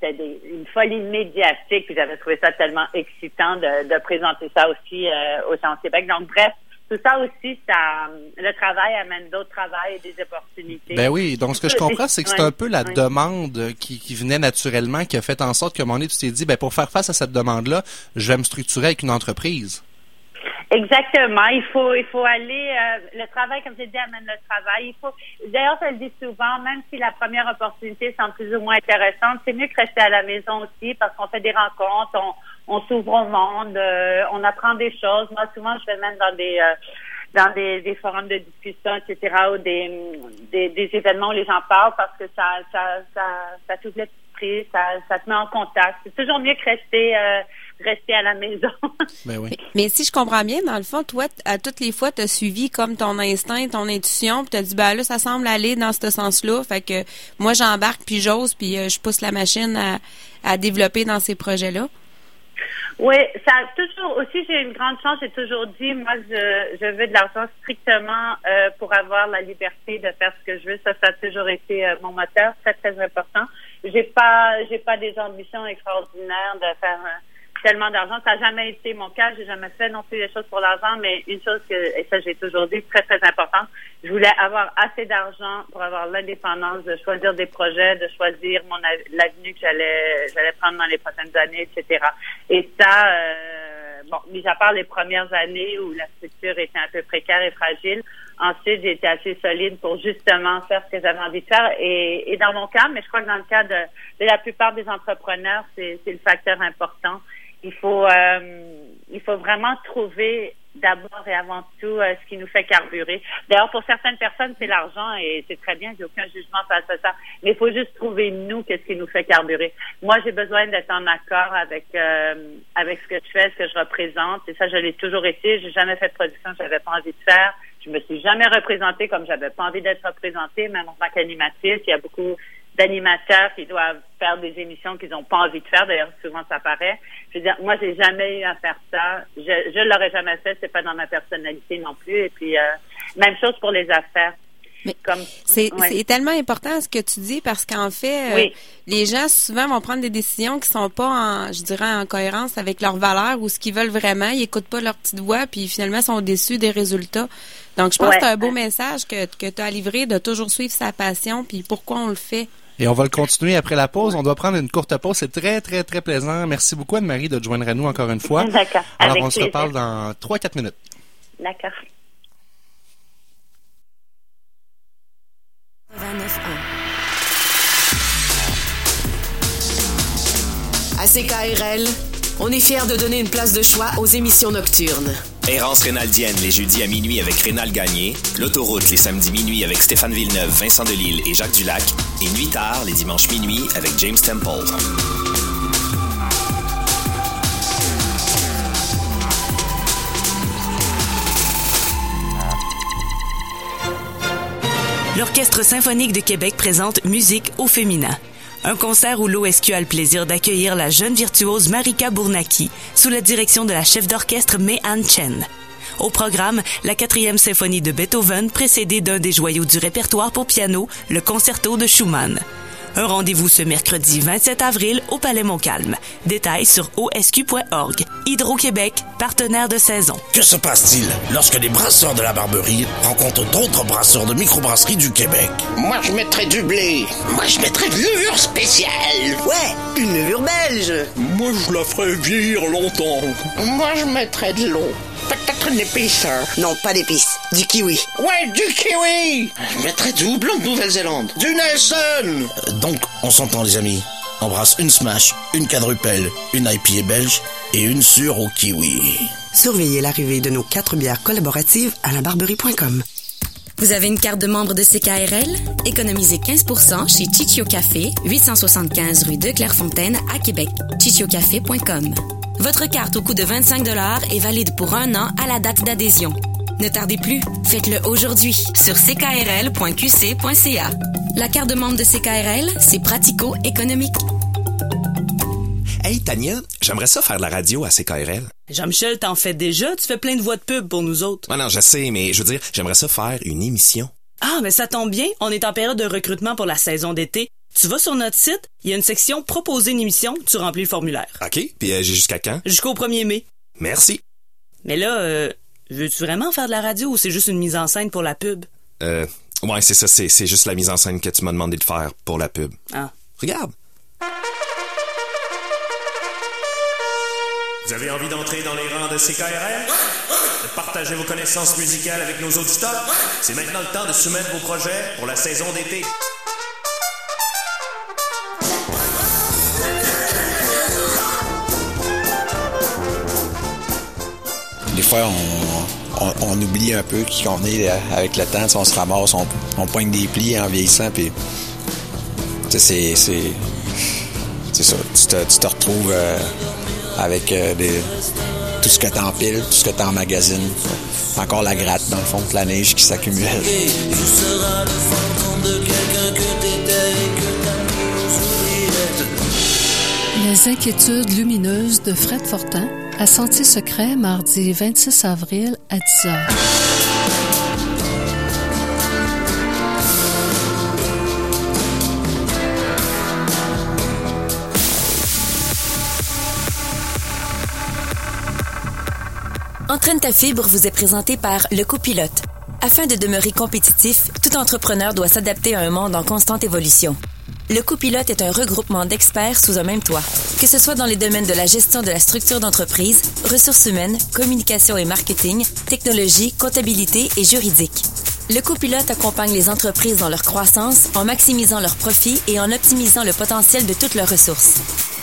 c'était une folie médiatique. Puis j'avais trouvé ça tellement excitant de, de présenter ça aussi euh, aux gens au Québec. Donc, bref, tout ça aussi, ça, le travail amène d'autres travails et des opportunités. Ben oui, donc ce que je comprends, c'est que c'est un peu la demande qui, qui venait naturellement, qui a fait en sorte moment donné, tu t'es dit, ben pour faire face à cette demande-là, je vais me structurer avec une entreprise. Exactement. Il faut, il faut aller. euh, le travail, comme j'ai dit, amène le travail. Il faut. D'ailleurs, je le dis souvent, même si la première opportunité semble plus ou moins intéressante, c'est mieux que rester à la maison aussi parce qu'on fait des rencontres, on, on s'ouvre au monde, euh, on apprend des choses. Moi, souvent, je vais même dans des euh, dans des, des forums de discussion, etc., ou des, des, des événements où les gens parlent parce que ça ça ça, ça t'ouvre l'esprit, ça, ça te met en contact. C'est toujours mieux que rester euh, rester à la maison. Ben oui. Mais si je comprends bien, dans le fond, toi, à toutes les fois, tu as suivi comme ton instinct, ton intuition, puis tu as dit, ben là, ça semble aller dans ce sens-là. Fait que moi, j'embarque, puis j'ose, puis euh, je pousse la machine à, à développer dans ces projets-là. Oui, ça a toujours aussi j'ai une grande chance, j'ai toujours dit moi je, je veux de l'argent strictement euh, pour avoir la liberté de faire ce que je veux. Ça, ça a toujours été euh, mon moteur, très très important. J'ai pas j'ai pas des ambitions extraordinaires de faire euh, tellement d'argent. Ça n'a jamais été mon cas. J'ai jamais fait non plus des choses pour l'argent, mais une chose que et ça j'ai toujours dit très très importante. Je voulais avoir assez d'argent pour avoir l'indépendance de choisir des projets, de choisir mon av- l'avenue que j'allais j'allais prendre dans les prochaines années, etc. Et ça, euh, bon, mis à part les premières années où la structure était un peu précaire et fragile, ensuite j'ai été assez solide pour justement faire ce que j'avais envie de faire. Et, et dans mon cas, mais je crois que dans le cas de, de la plupart des entrepreneurs, c'est le facteur important. Il faut, euh, il faut vraiment trouver d'abord et avant tout euh, ce qui nous fait carburer. D'ailleurs, pour certaines personnes, c'est l'argent et c'est très bien, j'ai aucun jugement face à ça. Mais il faut juste trouver nous qu'est-ce qui nous fait carburer. Moi, j'ai besoin d'être en accord avec euh, avec ce que je fais, ce que je représente. Et ça, je l'ai toujours été. J'ai jamais fait de production j'avais pas envie de faire. Je me suis jamais représentée comme j'avais pas envie d'être représentée, même en tant qu'animatrice. Il y a beaucoup d'animateurs qui doivent faire des émissions qu'ils n'ont pas envie de faire. D'ailleurs, souvent ça paraît. Je veux dire, moi, j'ai jamais eu à faire ça. Je, je l'aurais jamais fait. C'est pas dans ma personnalité non plus. Et puis, euh, même chose pour les affaires. Mais Comme, C'est ouais. c'est tellement important ce que tu dis parce qu'en fait, euh, Oui. les gens souvent vont prendre des décisions qui sont pas, en, je dirais, en cohérence avec leurs valeurs ou ce qu'ils veulent vraiment. Ils écoutent pas leur petite voix puis finalement sont déçus des résultats. Donc, je pense Ouais. que c'est un beau message que, que tu as livré de toujours suivre sa passion puis pourquoi on le fait. Et on va le continuer après la pause. On doit prendre une courte pause. C'est très, très, très plaisant. Merci beaucoup, Anne-Marie, de te joindre à nous encore une fois. D'accord. Alors, Avec on se reparle dans 3-4 minutes. D'accord. 89.1. À CKRL, on est fiers de donner une place de choix aux émissions nocturnes. Errance rénaldienne les jeudis à minuit avec Rénal Gagné, l'autoroute les samedis minuit avec Stéphane Villeneuve, Vincent Delille et Jacques Dulac, et Nuit tard les dimanches minuit avec James Temple. L'Orchestre symphonique de Québec présente Musique au féminin. Un concert où l'OSQ a le plaisir d'accueillir la jeune virtuose Marika Bournaki sous la direction de la chef d'orchestre Mei-Ann Chen. Au programme, la quatrième symphonie de Beethoven précédée d'un des joyaux du répertoire pour piano, le concerto de Schumann. Un rendez-vous ce mercredi 27 avril au Palais Montcalm. Détails sur osq.org. Hydro-Québec, partenaire de saison. Que se passe-t-il lorsque les brasseurs de la Barberie rencontrent d'autres brasseurs de microbrasserie du Québec? Moi, je mettrais du blé. Moi, je mettrais de levure spéciale. Ouais, une levure belge. Moi, je la ferais vieillir longtemps. Moi, je mettrais de l'eau. Peut-être une épice. hein. Non, pas d'épices, du kiwi. Ouais, du kiwi. Je mettrais du houblon de Nouvelle-Zélande. Du Nelson. Euh, donc, on s'entend, les amis. On brasse une smash, une quadrupelle, une IPA belge et une sûre au kiwi. Surveillez l'arrivée de nos quatre bières collaboratives à labarberie.com. Vous avez une carte de membre de CKRL? Économisez 15 chez Chichio Café, 875 rue de Clairefontaine à Québec. chichiocafé.com. Votre carte au coût de 25 est valide pour un an à la date d'adhésion. Ne tardez plus, faites-le aujourd'hui sur ckrl.qc.ca. La carte de membre de CKRL, c'est pratico-économique. Hey Tania, j'aimerais ça faire de la radio à CKRL. Jean-Michel, t'en fais déjà? Tu fais plein de voix de pub pour nous autres. Ouais, non, je sais, mais je veux dire, j'aimerais ça faire une émission. Ah, mais ça tombe bien. On est en période de recrutement pour la saison d'été. Tu vas sur notre site, il y a une section Proposer une émission, tu remplis le formulaire. OK, puis euh, j'ai jusqu'à quand? Jusqu'au 1er mai. Merci. Mais là, euh, veux-tu vraiment faire de la radio ou c'est juste une mise en scène pour la pub? Euh, ouais, c'est ça, c'est c'est juste la mise en scène que tu m'as demandé de faire pour la pub. Ah. Regarde. Vous avez envie d'entrer dans les rangs de CKRL? De partager vos connaissances musicales avec nos auditeurs? C'est maintenant le temps de soumettre vos projets pour la saison d'été. Des fois, on, oublie un peu qu'on est avec le temps. On se ramasse, on, poigne des plis en vieillissant, puis c'est c'est c'est ça. Tu te, tu te retrouves euh, avec euh, des, tout ce que t'empiles, tout ce que t'emmagasines. Encore la gratte dans le fond, de la neige qui s'accumule. Les inquiétudes lumineuses de Fred Fortin à Sentier Secret, mardi 26 avril à 10h. Entraîne ta fibre vous est présenté par Le Copilote. Afin de demeurer compétitif, tout entrepreneur doit s'adapter à un monde en constante évolution. Le Copilote est un regroupement d'experts sous un même toit. Que ce soit dans les domaines de la gestion de la structure d'entreprise, ressources humaines, communication et marketing, technologie, comptabilité et juridique. Le copilote accompagne les entreprises dans leur croissance en maximisant leurs profits et en optimisant le potentiel de toutes leurs ressources.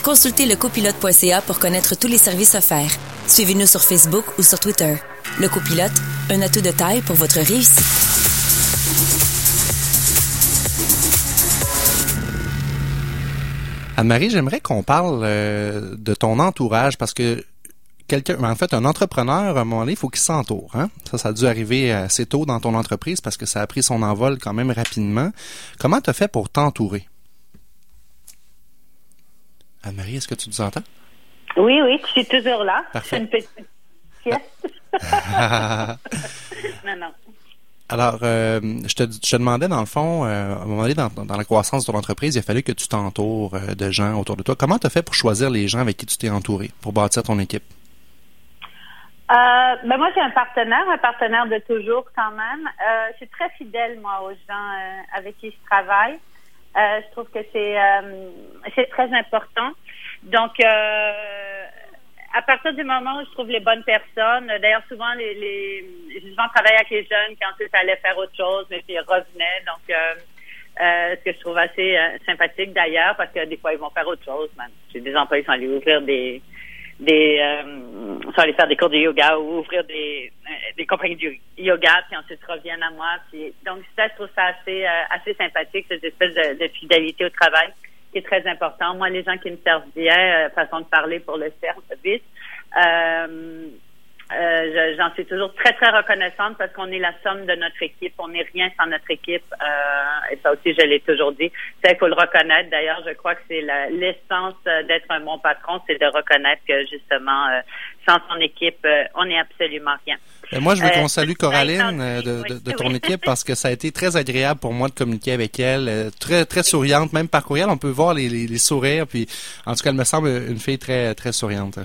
Consultez lecopilote.ca pour connaître tous les services offerts. Suivez-nous sur Facebook ou sur Twitter. Le copilote, un atout de taille pour votre réussite. Anne-Marie, j'aimerais qu'on parle euh, de ton entourage parce que quelqu'un, en fait, un entrepreneur, à un moment donné, il faut qu'il s'entoure. Hein? Ça, ça a dû arriver assez tôt dans ton entreprise parce que ça a pris son envol quand même rapidement. Comment tu as fait pour t'entourer? Anne-Marie, est-ce que tu nous entends? Oui, oui, je suis toujours là. Parfait. Une petite non, non. Alors, euh, je, te, demandais, dans le fond, euh, à un moment donné, dans, la croissance de ton entreprise, il a fallu que tu t'entoures euh, de gens autour de toi. Comment tu as fait pour choisir les gens avec qui tu t'es entouré, pour bâtir ton équipe? Ben moi, j'ai un partenaire, un partenaire de toujours quand même. Je suis très fidèle, moi, aux gens avec qui je travaille. Je trouve que c'est c'est très important. Donc, euh, à partir du moment où je trouve les bonnes personnes, d'ailleurs, souvent, les, les, j'ai souvent travaillé avec les jeunes qui ensuite allaient faire autre chose, mais puis ils revenaient. Donc, euh, euh, ce que je trouve assez euh, sympathique d'ailleurs, parce que des fois, ils vont faire autre chose. Même. J'ai des employés qui sont allés ouvrir des des euh, sont allés faire des cours de yoga ou ouvrir des euh, des compagnies de yoga puis ensuite reviennent à moi puis donc ça je trouve ça assez euh, assez sympathique cette espèce de, de fidélité au travail qui est très important. Moi les gens qui me servent bien euh, façon de parler pour le service euh, euh, je- J'en suis toujours très, très reconnaissante parce qu'on est la somme de notre équipe. On n'est rien sans notre équipe. Euh, et ça aussi, je l'ai toujours dit. Ça, il faut le reconnaître. D'ailleurs, je crois que c'est la- l'essence euh, d'être un bon patron, c'est de reconnaître que justement, euh, sans son équipe, euh, on n'est absolument rien. Ben, moi, je veux Euh, qu'on salue Coraline euh, de, de- de ton oui. équipe parce que ça a été très agréable pour moi de communiquer avec elle. euh, Très, très souriante, même par courriel, on peut voir les, les, les sourires. Puis, en tout cas, elle me semble une fille très, très souriante.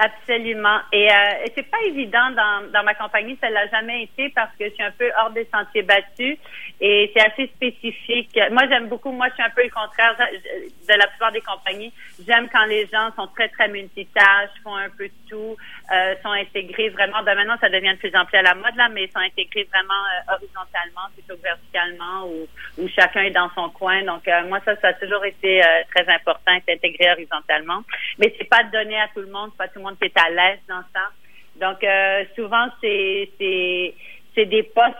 Absolument. Et, euh, c'est pas évident dans, dans ma compagnie, ça l'a jamais été parce que je suis un peu hors des sentiers battus et c'est assez spécifique. Moi, j'aime beaucoup. Moi, je suis un peu le contraire de la plupart des compagnies. J'aime quand les gens sont très très multitâches, font un peu de tout, euh, sont intégrés vraiment. Ben maintenant, ça devient de plus en plus à la mode là, mais ils sont intégrés vraiment euh, horizontalement plutôt que verticalement où, où chacun est dans son coin. Donc euh, moi, ça, ça a toujours été euh, très important, être intégré horizontalement. Mais c'est pas donné à tout le monde, pas tout le monde qui est à l'aise dans ça. Donc euh, souvent, c'est c'est c'est des postes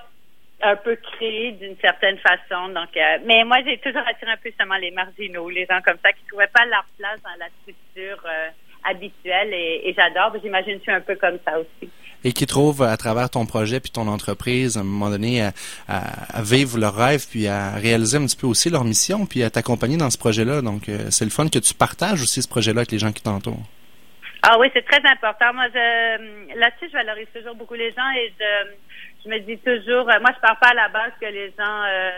un peu créés d'une certaine façon. Donc, euh, mais moi, j'ai toujours attiré un peu seulement les marginaux, les gens comme ça qui trouvaient pas leur place dans la structure euh, habituelle. Et, et j'adore. J'imagine que je suis un peu comme ça aussi. Et qui trouvent à travers ton projet puis ton entreprise, à un moment donné, à, à- à vivre leur rêve puis à réaliser un petit peu aussi leur mission puis à t'accompagner dans ce projet-là. Donc, euh, c'est le fun que tu partages aussi ce projet-là avec les gens qui t'entourent. Ah oui, c'est très important. Moi, je, là-dessus, je valorise toujours beaucoup les gens et je, je me dis toujours, euh, moi, je pars pas à la base que les gens euh,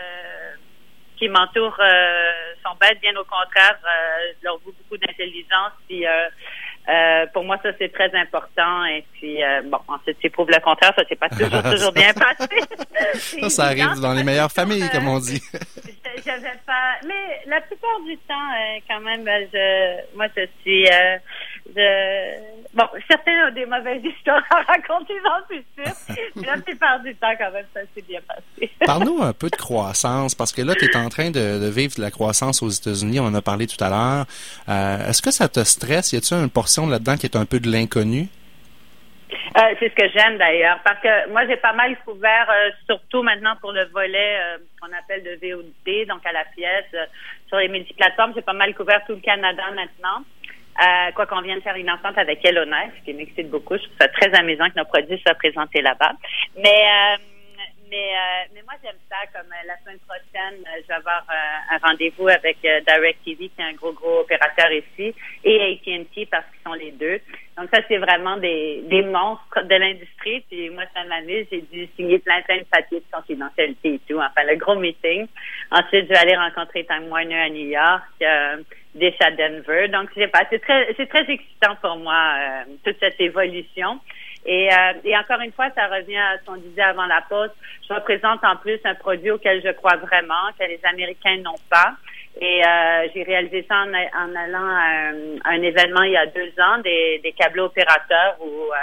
qui m'entourent euh, sont bêtes, bien au contraire, euh, je leur voue beaucoup d'intelligence. Puis euh, euh, pour moi, ça c'est très important. Et puis euh, bon, ensuite, tu prouves le contraire, ça c'est pas toujours toujours bien passé. Ça, ça arrive dans les meilleures familles, comme on dit. J'avais pas, mais la plupart du temps, quand même, je, moi, je suis, euh, je, bon, certains ont des mauvaises histoires à raconter, j'en suis sûre. mais la plupart du temps, quand même, ça s'est bien passé. Parle-nous un peu de croissance, parce que là, tu es en train de, de vivre de la croissance aux États-Unis, on en a parlé tout à l'heure. Euh, Est-ce que ça te stresse? Y a-t-il une portion là-dedans qui est un peu de l'inconnu? Euh, c'est ce que j'aime d'ailleurs, parce que moi j'ai pas mal couvert, euh, surtout maintenant pour le volet euh, qu'on appelle de VOD, donc à la pièce, sur les multiplateformes, j'ai pas mal couvert tout le Canada maintenant. Euh, quoi qu'on vient de faire une entente avec Yellowknife, ce qui m'excite beaucoup. Je trouve ça très amusant que nos produits soient présentés là-bas. Mais euh, mais, euh, mais moi, j'aime ça. Comme euh, la semaine prochaine, euh, je vais avoir euh, un rendez-vous avec DirecTV, qui est un gros, gros opérateur ici, et AT&T, parce qu'ils sont les deux. Donc ça, c'est vraiment des, des monstres de l'industrie. Puis moi, cette année, j'ai dû signer plein, plein de papiers de confidentialité et tout. Enfin, le gros meeting. Ensuite, je vais aller rencontrer Time Warner à New York, à Denver. Donc, je sais pas, c'est très, c'est très excitant pour moi, euh, toute cette évolution. Et, euh, et encore une fois, ça revient à ce qu'on disait avant la pause. Je représente en plus un produit auquel je crois vraiment, que les Américains n'ont pas. Et euh, j'ai réalisé ça en, en allant à un, un événement il y a deux ans des, des câbles opérateurs où euh,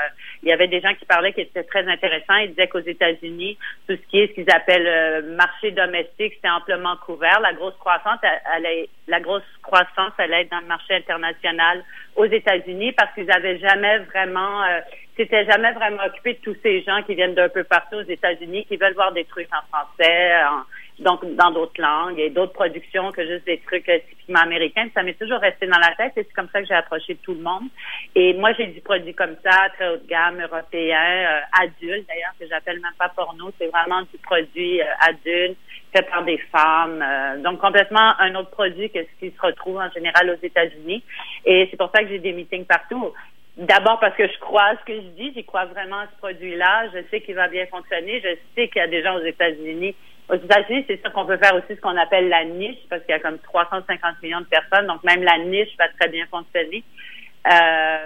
il y avait des gens qui parlaient qui étaient très intéressants. Ils disaient qu'aux États-Unis, tout ce qui est ce qu'ils appellent euh, marché domestique, c'était amplement couvert. La grosse croissance, elle, la grosse croissance, elle est dans le marché international aux États-Unis parce qu'ils avaient jamais vraiment euh, s'étaient jamais vraiment occupés de tous ces gens qui viennent d'un peu partout aux États-Unis, qui veulent voir des trucs en français, en- donc dans d'autres langues et d'autres productions que juste des trucs euh, typiquement américains. Ça m'est toujours resté dans la tête et c'est comme ça que j'ai approché tout le monde. Et moi, j'ai du produit comme ça, très haut de gamme, européen, euh, adulte d'ailleurs, que j'appelle même pas porno. C'est vraiment du produit euh, adulte fait par des femmes. euh, donc complètement un autre produit que ce qui se retrouve en général aux États-Unis. Et c'est pour ça que j'ai des meetings partout. D'abord parce que je crois à ce que je dis, j'y crois vraiment à ce produit-là. Je sais qu'il va bien fonctionner. Je sais qu'il y a des gens aux États-Unis. Aux États-Unis, c'est sûr qu'on peut faire aussi ce qu'on appelle la niche, parce qu'il y a comme 350 millions de personnes, donc même la niche va très bien fonctionner. Euh,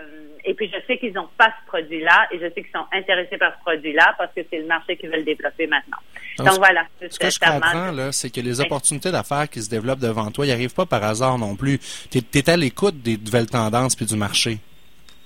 et puis je sais qu'ils n'ont pas ce produit-là, et je sais qu'ils sont intéressés par ce produit-là parce que c'est le marché qu'ils veulent développer maintenant. Donc, Donc, voilà. Ce que je comprends, là, c'est que les opportunités d'affaires qui se développent devant toi, ils n'arrivent pas par hasard non plus. Tu es, à l'écoute des nouvelles tendances puis du marché.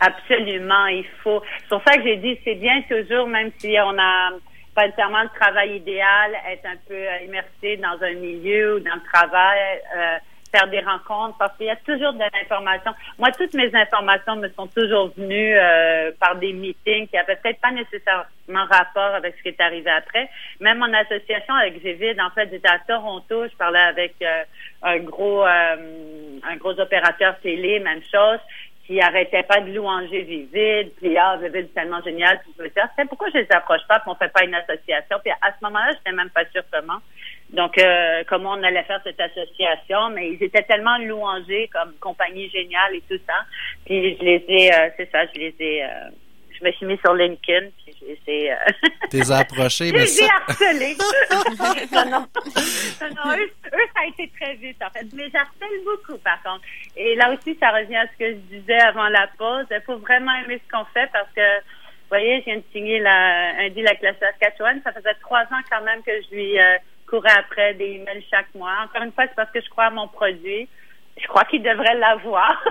Absolument, il faut. C'est pour ça que j'ai dit, c'est bien toujours, même si on a pas nécessairement le travail idéal, être un peu euh, immersé dans un milieu ou dans le travail, euh, faire des rencontres, parce qu'il y a toujours de l'information. Moi, toutes mes informations me sont toujours venues euh, par des meetings qui avaient peut-être pas nécessairement rapport avec ce qui est arrivé après. Même mon association avec Gévide, en fait, j'étais à Toronto, je parlais avec euh, un gros euh, un gros opérateur télé, même chose qui arrêtait pas de louanger Vivide, puis ah, Vivide, c'est tellement génial, puis je me disais, ah, pourquoi je les approche pas, puis on fait pas une association, puis à ce moment-là, j'étais même pas sûre comment. Donc, euh, comment on allait faire cette association, mais ils étaient tellement louangés comme compagnie géniale et tout ça, puis je les ai, euh, c'est ça, je les ai, euh, je me suis mis sur LinkedIn, puis je les ai, euh, T'es approché, je mais les ai ça... harcelés. non, non. Non, non, eux, eux, ça a été très vite, en fait. Mais j'harcèle beaucoup, par contre. Et là aussi, ça revient à ce que je disais avant la pause. Il faut vraiment aimer ce qu'on fait parce que, vous voyez, je viens de signer la, un deal avec la Saskatchewan. Ça faisait trois ans quand même que je lui euh, courais après des emails chaque mois. Encore une fois, c'est parce que je crois à mon produit. Je crois qu'il devrait l'avoir.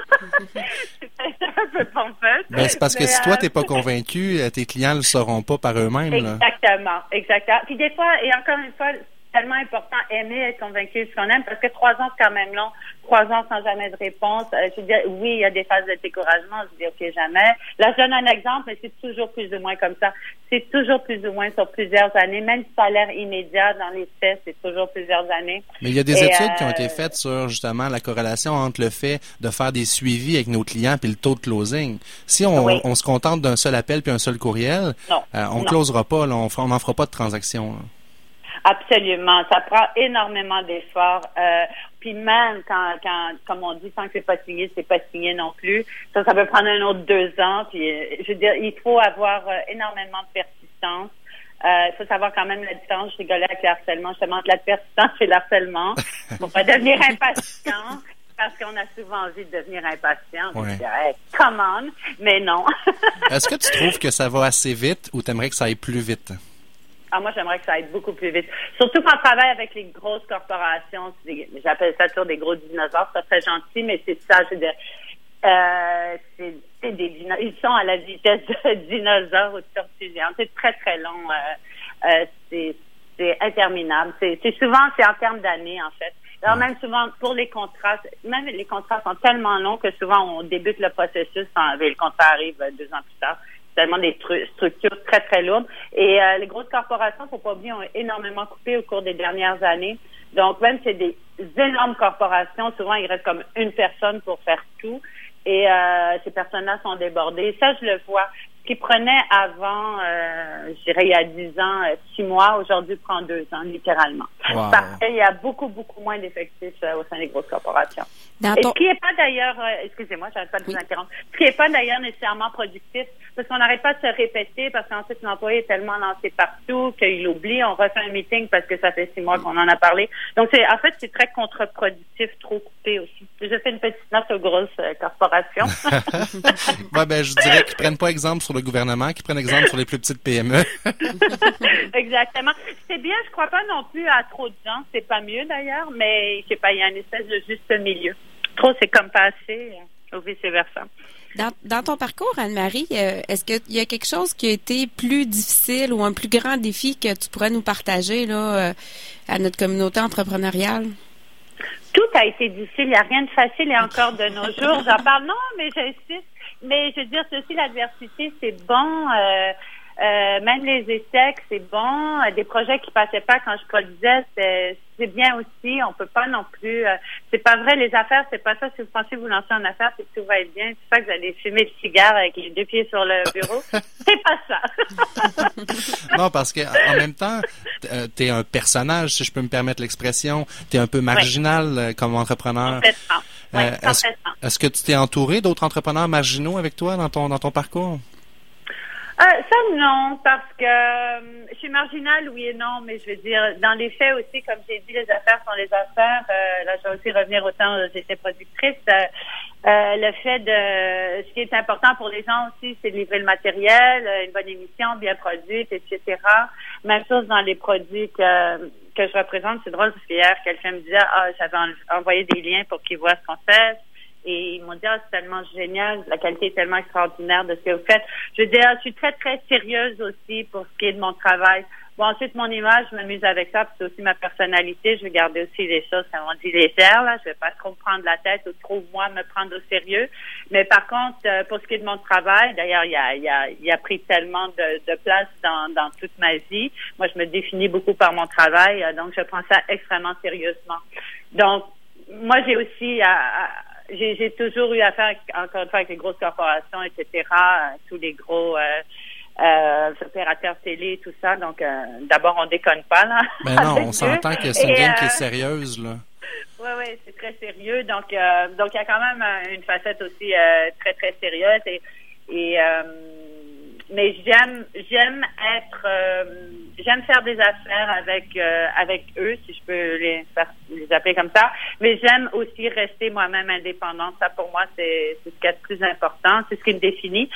c'est un peu pompeux. Ben, c'est parce que Mais, si toi, euh, t'es pas convaincu, euh, tes clients ne le sauront pas par eux-mêmes. là. Exactement, exactement. Puis des fois, et encore une fois, c'est tellement important aimer être convaincu de ce qu'on aime parce que trois ans, c'est quand même long. Trois ans sans jamais de réponse. Euh, je veux dire, oui, il y a des phases de découragement. Je dis, OK, jamais. Là, je donne un exemple, mais c'est toujours plus ou moins comme ça. C'est toujours plus ou moins sur plusieurs années. Même si ça a l'air immédiat dans les faits, c'est toujours plusieurs années. Mais il y a des Et, études qui ont euh, été faites sur justement la corrélation entre le fait de faire des suivis avec nos clients et le taux de closing. Si on, Oui. on se contente d'un seul appel puis un seul courriel, euh, on Non. closera pas, là, on n'en fera pas de transaction. là. Absolument. Ça prend énormément d'efforts. Euh, puis même quand, quand, comme on dit, tant que c'est pas signé, c'est pas signé non plus. Ça, ça peut prendre un autre deux ans. Puis, euh, je veux dire, il faut avoir euh, énormément de persistance. Euh, Il faut savoir quand même la différence. Je rigolais avec le harcèlement, justement, entre la persistance et le harcèlement. Faut pas devenir impatient. Parce qu'on a souvent envie de devenir impatient. On Ouais. dirait, come on. Mais non. Est-ce que tu trouves que ça va assez vite ou t'aimerais que ça aille plus vite? Ah, moi, j'aimerais que ça aille beaucoup plus vite. Surtout quand on travaille avec les grosses corporations. c'est J'appelle ça toujours des gros dinosaures. C'est très gentil, mais c'est ça. Veux dire, euh, c'est c'est des Ils sont à la vitesse de dinosaures ou de tortues. C'est très, très long. Euh, euh, c'est c'est interminable. C'est c'est souvent, c'est en termes d'années, en fait. Alors, même souvent, pour les contrats, même les contrats sont tellement longs que souvent, on débute le processus et le contrat arrive deux ans plus tard. Tellement des tru- structures très, très lourdes. Et euh, les grosses corporations, faut pas oublier, ont énormément coupé au cours des dernières années. Donc, même c'est des énormes corporations, souvent, il reste comme une personne pour faire tout. Et euh, ces personnes-là sont débordées. Ça, je le vois. Ce qui prenait avant, euh, je dirais il y a dix ans, euh, six mois, aujourd'hui prend deux ans, littéralement. Wow. Parce qu'il y a beaucoup, beaucoup moins d'effectifs euh, au sein des grosses corporations. Dans Et ton- ce qui n'est pas d'ailleurs, euh, excusez-moi, j'arrête pas de vous interrompre, ce qui n'est pas d'ailleurs nécessairement productif, parce qu'on n'arrête pas de se répéter, parce qu'ensuite l'employé est tellement lancé partout qu'il oublie, on refait un meeting parce que ça fait six mois qu'on en a parlé. Donc c'est, en fait, c'est très contre-productif, trop coupé aussi. Je fais une petite note aux grosses euh, corporations. Ouais, ben, je dirais qu'ils prennent pas exemple sur le gouvernement, qu'ils prennent exemple sur les plus petites. PME. Exactement. C'est bien, je crois pas non plus à trop de gens. C'est pas mieux d'ailleurs, mais je sais pas, il y a une espèce de juste milieu. Trop, c'est comme pas assez, euh, ou vice-versa. Dans, dans ton parcours, Anne-Marie, euh, est-ce qu'il y a quelque chose qui a été plus difficile ou un plus grand défi que tu pourrais nous partager là, euh, à notre communauté entrepreneuriale? Tout a été difficile. Il n'y a rien de facile et encore de nos jours. J'en parle, non, mais j'insiste. Mais je veux dire, ceci, l'adversité, c'est bon. Euh, euh, même les échecs, c'est bon. Euh, Des projets qui passaient pas quand je produisais, c'est c'est bien aussi. On peut pas non plus. euh, c'est pas vrai. Les affaires, c'est pas ça. Si vous pensez vous lancer en affaires, c'est que tout va être bien. C'est pas que vous allez fumer le cigare avec les deux pieds sur le bureau. c'est pas ça. non, parce que en même temps, euh, t'es un personnage, si je peux me permettre l'expression. T'es un peu marginal euh, comme entrepreneur. Oui, Euh, est-ce, que tu t'es entouré d'autres entrepreneurs marginaux avec toi dans ton dans ton parcours? Euh, ça, non, parce que euh, je suis marginale, oui et non, mais je veux dire, dans les faits aussi, comme j'ai dit, les affaires sont les affaires. Euh, là, je vais aussi revenir au temps où j'étais productrice. Euh, euh, le fait de... Ce qui est important pour les gens aussi, c'est de livrer le matériel, euh, une bonne émission, bien produite, etc. Même chose dans les produits que, que je représente. C'est drôle parce qu'hier, quelqu'un me disait, ah, j'avais en- envoyé des liens pour qu'ils voient ce qu'on fait. Et ils m'ont dit, ah, c'est tellement génial, la qualité est tellement extraordinaire de ce que vous faites. Je veux dire, je suis très, très sérieuse aussi pour ce qui est de mon travail. Bon, ensuite, mon image, je m'amuse avec ça, puis c'est aussi ma personnalité. Je veux garder aussi les choses, comme on dit, légères, là. Je vais pas trop prendre la tête ou trop, moi, me prendre au sérieux. Mais par contre, euh, pour ce qui est de mon travail, d'ailleurs, il a, il a, il a pris tellement de, de place dans, dans toute ma vie. Moi, je me définis beaucoup par mon travail, euh, donc je prends ça extrêmement sérieusement. Donc, moi, j'ai aussi, à- à- j'ai toujours eu affaire, encore une fois, avec les grosses corporations, etc., euh, tous les gros euh, euh, opérateurs télé, tout ça. Donc, euh, d'abord, on déconne pas, là. Ben non, on s'entend que c'est une Et, game qui est euh, sérieuse, là. oui, oui, c'est très sérieux. Donc, euh, donc il y a quand même une facette aussi euh, très, très sérieuse. Et, et euh, mais j'aime, j'aime être, j'aime faire des affaires avec avec eux, si je peux les faire- les appeler comme ça. Mais j'aime aussi rester moi-même indépendante. Ça, pour moi, c'est c'est ce qui est le plus important. C'est ce qui me définit.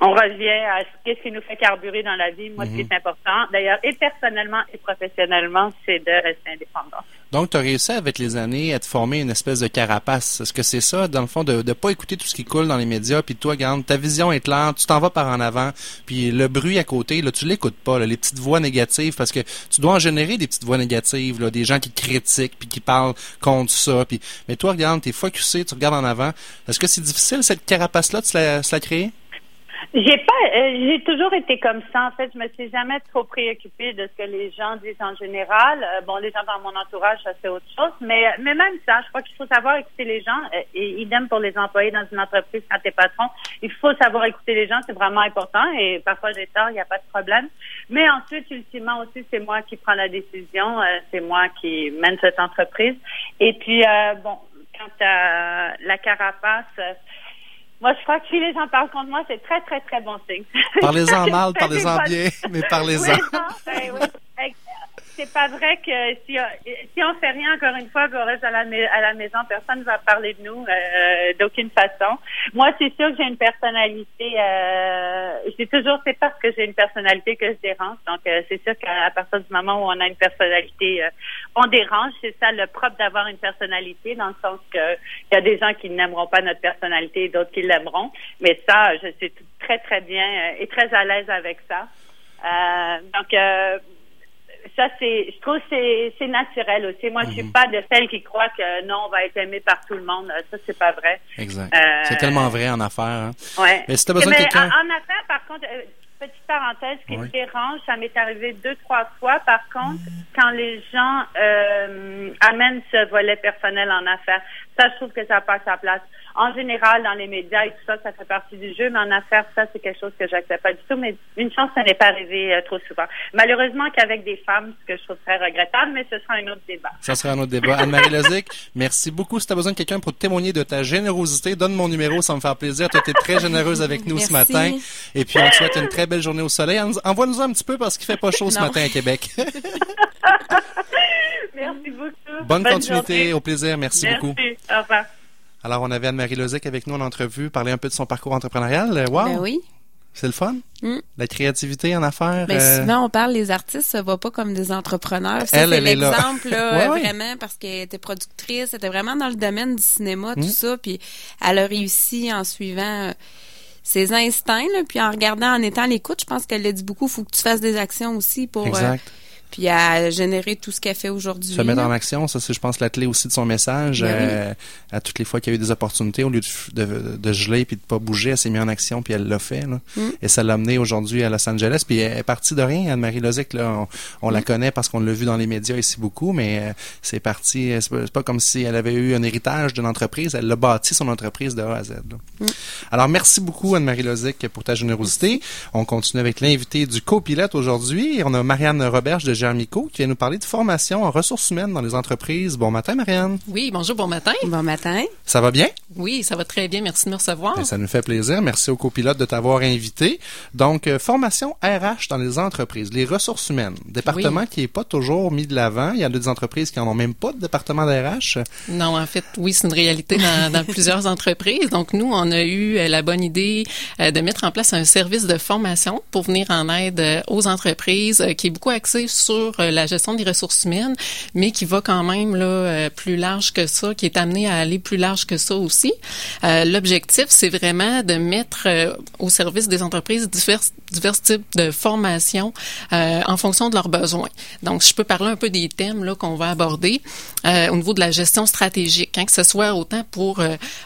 On revient à ce qui nous fait carburer dans la vie. Moi, ce qui est important, d'ailleurs, et personnellement et professionnellement, c'est de rester indépendant. Donc, tu as réussi avec les années à te former une espèce de carapace. Est-ce que c'est ça, dans le fond, de ne pas écouter tout ce qui coule dans les médias, puis toi, regarde, ta vision est claire, tu t'en vas par en avant, puis le bruit à côté, là, tu l'écoutes pas, là, les petites voix négatives, parce que tu dois en générer des petites voix négatives, là, des gens qui critiquent, puis qui parlent contre ça, puis mais toi, regarde, t'es focusé, tu regardes en avant. Est-ce que c'est difficile, cette carapace-là, de se la, se la créer? J'ai pas, euh, j'ai toujours été comme ça. En fait, je me suis jamais trop préoccupée de ce que les gens disent en général. Euh, bon, les gens dans mon entourage, ça c'est autre chose. Mais, mais même ça, je crois qu'il faut savoir écouter les gens. euh, et idem pour les employés dans une entreprise quand t'es patron. Il faut savoir écouter les gens, c'est vraiment important. Et parfois j'ai tort, il n'y a pas de problème. Mais ensuite, ultimement aussi, c'est moi qui prends la décision. euh, c'est moi qui mène cette entreprise. Et puis, euh, bon, quant à la carapace. Moi, je crois que si les gens parlent contre moi, c'est très, très, très bon signe. Parlez-en mal, parlez-en bien, mais parlez-en. Oui, ben oui. C'est pas vrai que si, si on fait rien, encore une fois, qu'on à la, à la maison, personne ne va parler de nous euh, d'aucune façon. Moi, c'est sûr que j'ai une personnalité. Euh, dis toujours, c'est parce que j'ai une personnalité que je dérange. Donc, euh, c'est sûr qu'à partir du moment où on a une personnalité, euh, on dérange. C'est ça le propre d'avoir une personnalité, dans le sens que il y a des gens qui n'aimeront pas notre personnalité et d'autres qui l'aimeront. Mais ça, je suis très, très bien euh, et très à l'aise avec ça. Euh, donc, euh, ça c'est je trouve que c'est c'est naturel aussi moi je suis pas de celles qui croient que non on va être aimé par tout le monde ça c'est pas vrai Exact. Euh, C'est tellement vrai en affaires. hein. ouais Mais si t'as besoin de Mais quelqu'un... en, en affaires par contre euh, petite parenthèse qui me dérange ça m'est arrivé deux trois fois par contre quand les gens euh, amènent ce volet personnel en affaires ça je trouve que ça passe sa place en général, dans les médias et tout ça, ça fait partie du jeu, mais en affaires, ça, c'est quelque chose que j'accepte pas du tout. Mais une chance, ça n'est pas arrivé euh, trop souvent. Malheureusement qu'avec des femmes, ce que je trouve très regrettable, mais ce sera un autre débat. Ça sera un autre débat. Anne-Marie Lozic, merci beaucoup. Si tu as besoin de quelqu'un pour témoigner de ta générosité, donne mon numéro, ça me fait plaisir. Tu as été très généreuse avec nous ce Merci. matin. Et puis, on te souhaite une très belle journée au soleil. En- Envoie-nous un petit peu parce qu'il fait pas chaud ce matin à Québec. Merci beaucoup. Bonne, continuité, journée. au plaisir. Merci, beaucoup. Merci. Au revoir. Alors, on avait Anne-Marie Lozic avec nous en entrevue, parler un peu de son parcours entrepreneurial. Euh, Wow! Ben oui. C'est le fun? Mm. La créativité en affaires. Ben, euh, souvent, on parle des artistes, ça va pas comme des entrepreneurs. Ça, Elle, c'est elle est là. l'exemple, là, Ouais, euh, ouais. vraiment, parce qu'elle était productrice, elle était vraiment dans le domaine du cinéma, Mm. tout ça, puis elle a réussi en suivant ses instincts, là, puis en regardant, en étant à l'écoute, je pense qu'elle l'a dit beaucoup, faut que tu fasses des actions aussi pour... euh, Exact. Puis à générer tout ce qu'elle fait aujourd'hui. se mettre en action, ça c'est je pense la clé aussi de son message. Ben oui. Euh, à toutes les fois qu'il y a eu des opportunités, au lieu de, de, de geler puis de pas bouger, elle s'est mise en action puis elle l'a fait. Là. Mm. Et ça l'a amené aujourd'hui à Los Angeles. Puis elle est partie de rien, Anne-Marie Lozic. Là, on, on Mm. la connaît parce qu'on l'a vu dans les médias ici beaucoup, mais euh, c'est parti. C'est pas, pas comme si elle avait eu un héritage d'une entreprise. Elle l'a bâti son entreprise de A à Z. Mm. Alors merci beaucoup Anne-Marie Lozic pour ta générosité. On continue avec l'invité du copilote aujourd'hui. On a Marianne Roberge de Germico qui vient nous parler de formation en ressources humaines dans les entreprises. Bon matin Marianne. Oui, bonjour, bon matin. Bon matin. Ça va bien? Oui, ça va très bien. Merci de me recevoir. Ben, ça nous fait plaisir. Merci au copilote de t'avoir invité. Donc, euh, formation RH dans les entreprises, les ressources humaines. Département qui est pas toujours mis de l'avant. Il y a des entreprises qui en ont même pas de département d'RH. Non, en fait, oui, c'est une réalité dans, dans plusieurs entreprises. Donc, nous, on a eu euh, la bonne idée euh, de mettre en place un service de formation pour venir en aide euh, aux entreprises euh, qui est beaucoup axé sur euh, la gestion des ressources humaines, mais qui va quand même là euh, plus large que ça, qui est amené à aller plus large que ça aussi. Euh, L'objectif, c'est vraiment de mettre euh, au service des entreprises divers, divers types de formations euh, en fonction de leurs besoins. Donc, je peux parler un peu des thèmes là qu'on va aborder euh, au niveau de la gestion stratégique, hein, que ce soit autant pour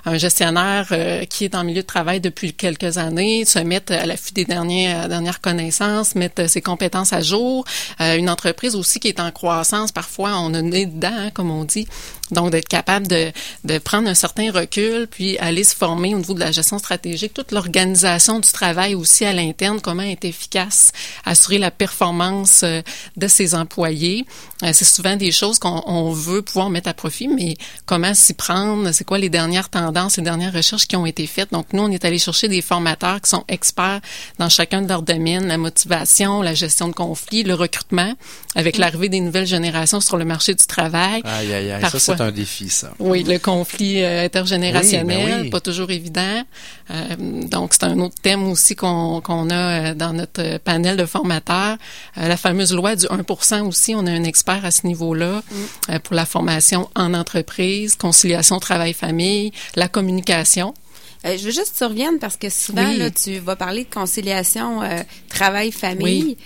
un gestionnaire qui est en milieu de travail depuis quelques années, se mettre à l'affût des dernières dernières connaissances, mettre ses compétences à jour. Euh, une entreprise aussi qui est en croissance, parfois on a nez dedans, hein, comme on dit. Donc, d'être capable de, de prendre un certain recul, puis aller se former au niveau de la gestion stratégique, toute l'organisation du travail aussi à l'interne, comment être efficace, assurer la performance euh, de ses employés. Euh, c'est souvent des choses qu'on on veut pouvoir mettre à profit, mais comment s'y prendre, c'est quoi les dernières tendances, les dernières recherches qui ont été faites. Donc, nous, on est allé chercher des formateurs qui sont experts dans chacun de leurs domaines, la motivation, la gestion de conflits, le recrutement, avec l'arrivée des nouvelles générations sur le marché du travail. Aïe, aïe, aïe. Ça, Parfois- c'est un défi, ça. oui, le conflit euh, intergénérationnel, Oui, ben oui. pas toujours évident. Euh, donc, c'est un autre thème aussi qu'on a euh, dans notre panel de formateurs. Euh, la fameuse loi du 1% aussi, on a un expert à ce niveau-là euh, pour la formation en entreprise, conciliation travail-famille, la communication. Euh, je veux juste que tu reviennes parce que souvent, Oui. là, tu vas parler de conciliation euh, travail-famille. Oui.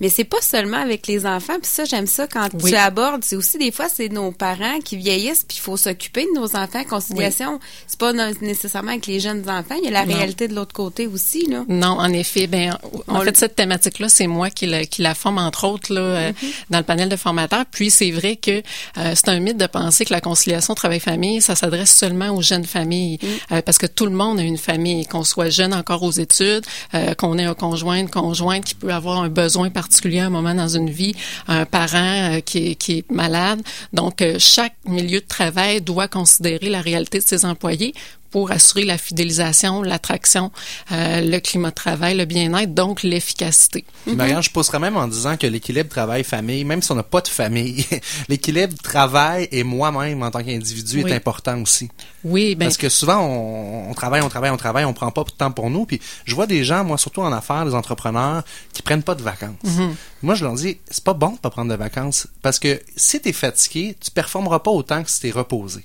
Mais c'est pas seulement avec les enfants, puis ça j'aime ça quand Oui. tu abordes, c'est aussi des fois c'est nos parents qui vieillissent puis il faut s'occuper de nos enfants. Conciliation, c'est pas nécessairement avec les jeunes enfants, il y a la Non. réalité de l'autre côté aussi là. Non, en effet, ben en On fait cette thématique-là, c'est moi qui la, qui la forme entre autres là euh, dans le panel de formateurs. Puis c'est vrai que euh, c'est un mythe de penser que la conciliation travail-famille, ça s'adresse seulement aux jeunes familles, Euh, parce que tout le monde a une famille, qu'on soit jeune encore aux études, euh, qu'on ait un conjoint, une conjointe qui peut avoir un besoin particulier un moment dans une vie, un parent euh, qui est qui est malade. Donc euh, chaque milieu de travail doit considérer la réalité de ses employés pour assurer la fidélisation, l'attraction, euh, le climat de travail, le bien-être, donc l'efficacité. Puis, Marianne, je pousserais même en disant que l'équilibre travail-famille, même si on n'a pas de famille, l'équilibre travail et moi-même en tant qu'individu Oui. est important aussi. Oui, ben Parce que souvent, on, on travaille, on travaille, on travaille, on prend pas de temps pour nous. Puis je vois des gens, moi, surtout en affaires, des entrepreneurs, qui prennent pas de vacances. Mhm. Moi, je leur dis, c'est pas bon de pas prendre de vacances. Parce que si tu es fatigué, tu performeras pas autant que si tu es reposé.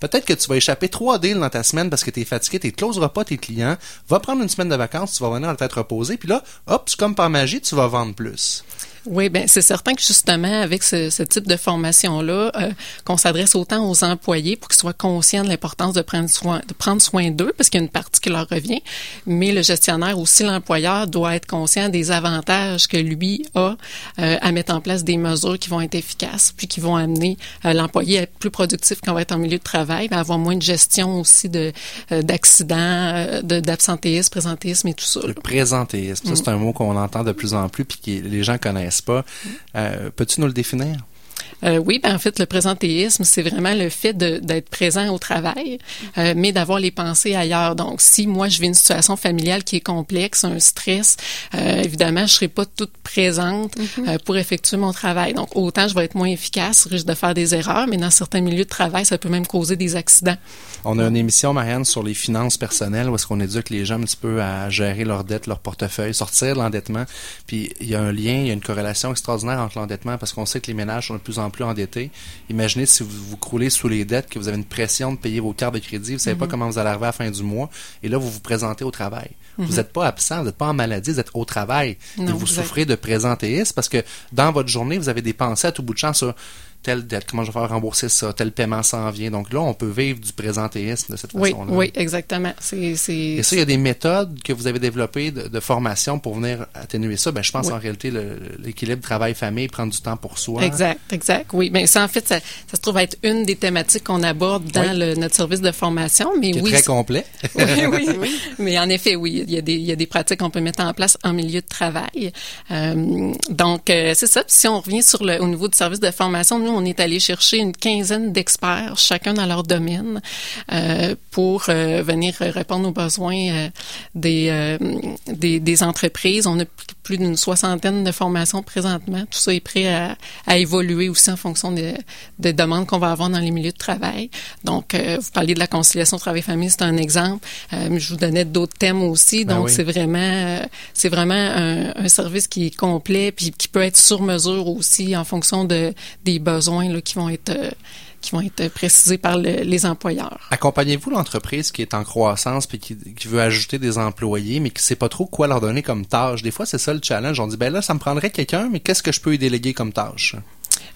Peut-être que tu vas échapper trois deals dans ta semaine parce que tu es fatigué, tu ne closeras pas tes clients. Va prendre une semaine de vacances, tu vas revenir à la tête reposée. Puis là, hop, comme par magie, tu vas vendre plus. Oui, ben c'est certain que justement avec ce, ce type de formation là, qu'on s'adresse autant aux employés pour qu'ils soient conscients de l'importance de prendre soin de prendre soin d'eux parce qu'il y a une partie qui leur revient, mais le gestionnaire aussi l'employeur doit être conscient des avantages que lui a euh, à mettre en place des mesures qui vont être efficaces puis qui vont amener euh, l'employé à être plus productif quand on va être en milieu de travail, ben, avoir moins de gestion aussi de euh, d'accidents, euh, de d'absentéisme, présentéisme et tout ça. là. Le présentéisme, ça, Mm. c'est un mot qu'on entend de plus en plus puis que les gens connaissent pas? Euh, Peux-tu nous le définir? Euh, oui, ben en fait, le présentéisme, c'est vraiment le fait d'être présent au travail, euh, mais d'avoir les pensées ailleurs. Donc, si moi, je vis une situation familiale qui est complexe, un stress, euh, évidemment, je serai pas toute présente euh, pour effectuer mon travail. Donc, autant je vais être moins efficace, risque de faire des erreurs, mais dans certains milieux de travail, ça peut même causer des accidents. On a une émission, Marianne, sur les finances personnelles où est-ce qu'on éduque les gens un petit peu à gérer leurs dettes, leur portefeuille, sortir de l'endettement. Puis il y a un lien, il y a une corrélation extraordinaire entre l'endettement parce qu'on sait que les ménages sont de plus en plus endettés. Imaginez si vous vous croulez sous les dettes, que vous avez une pression de payer vos cartes de crédit, vous savez pas Mhm. comment vous allez arriver à la fin du mois, et là vous vous présentez au travail. Mhm. Vous n'êtes pas absent, vous n'êtes pas en maladie, vous êtes au travail. et vous souffrez de présentéisme parce que dans votre journée, vous avez des pensées à tout bout de champ sur telle dette, comment je vais faire rembourser ça, tel paiement s'en vient. Donc là, on peut vivre du présentéisme de cette Oui, façon-là. oui, exactement. C'est, c'est, Et ça, il y a des méthodes que vous avez développées de, de formation pour venir atténuer ça. Ben, je pense Oui. en réalité l'équilibre travail-famille, prendre du temps pour soi. Exact, exact. Oui, mais ça en fait, ça, ça se trouve être une des thématiques qu'on aborde dans Oui. le- notre service de formation. Mais Qui est oui, très complet. oui, oui, Mais en effet, oui, il y a des, il y a des pratiques qu'on peut mettre en place en milieu de travail. Euh, donc, euh, c'est ça. Puis si on revient sur le, au niveau du service de formation, nous, on est allé chercher une quinzaine d'experts, chacun dans leur domaine, euh, pour euh, venir répondre aux besoins euh, des, des, des entreprises. On a plus- d'une soixantaine de formations présentement. Tout ça est prêt à, à évoluer aussi en fonction des, des demandes qu'on va avoir dans les milieux de travail. Donc, vous parliez de la conciliation travail-famille, c'est un exemple. Je vous donnais d'autres thèmes aussi. Ben Donc, oui. c'est vraiment, c'est vraiment un, un service qui est complet puis qui peut être sur mesure aussi en fonction de des besoins là, qui vont être euh, qui vont être précisés par le- les employeurs. Accompagnez-vous l'entreprise qui est en croissance puis qui, qui veut ajouter des employés, mais qui sait pas trop quoi leur donner comme tâche? Des fois, c'est ça le challenge. On dit, ben là, ça me prendrait quelqu'un, mais qu'est-ce que je peux y déléguer comme tâche?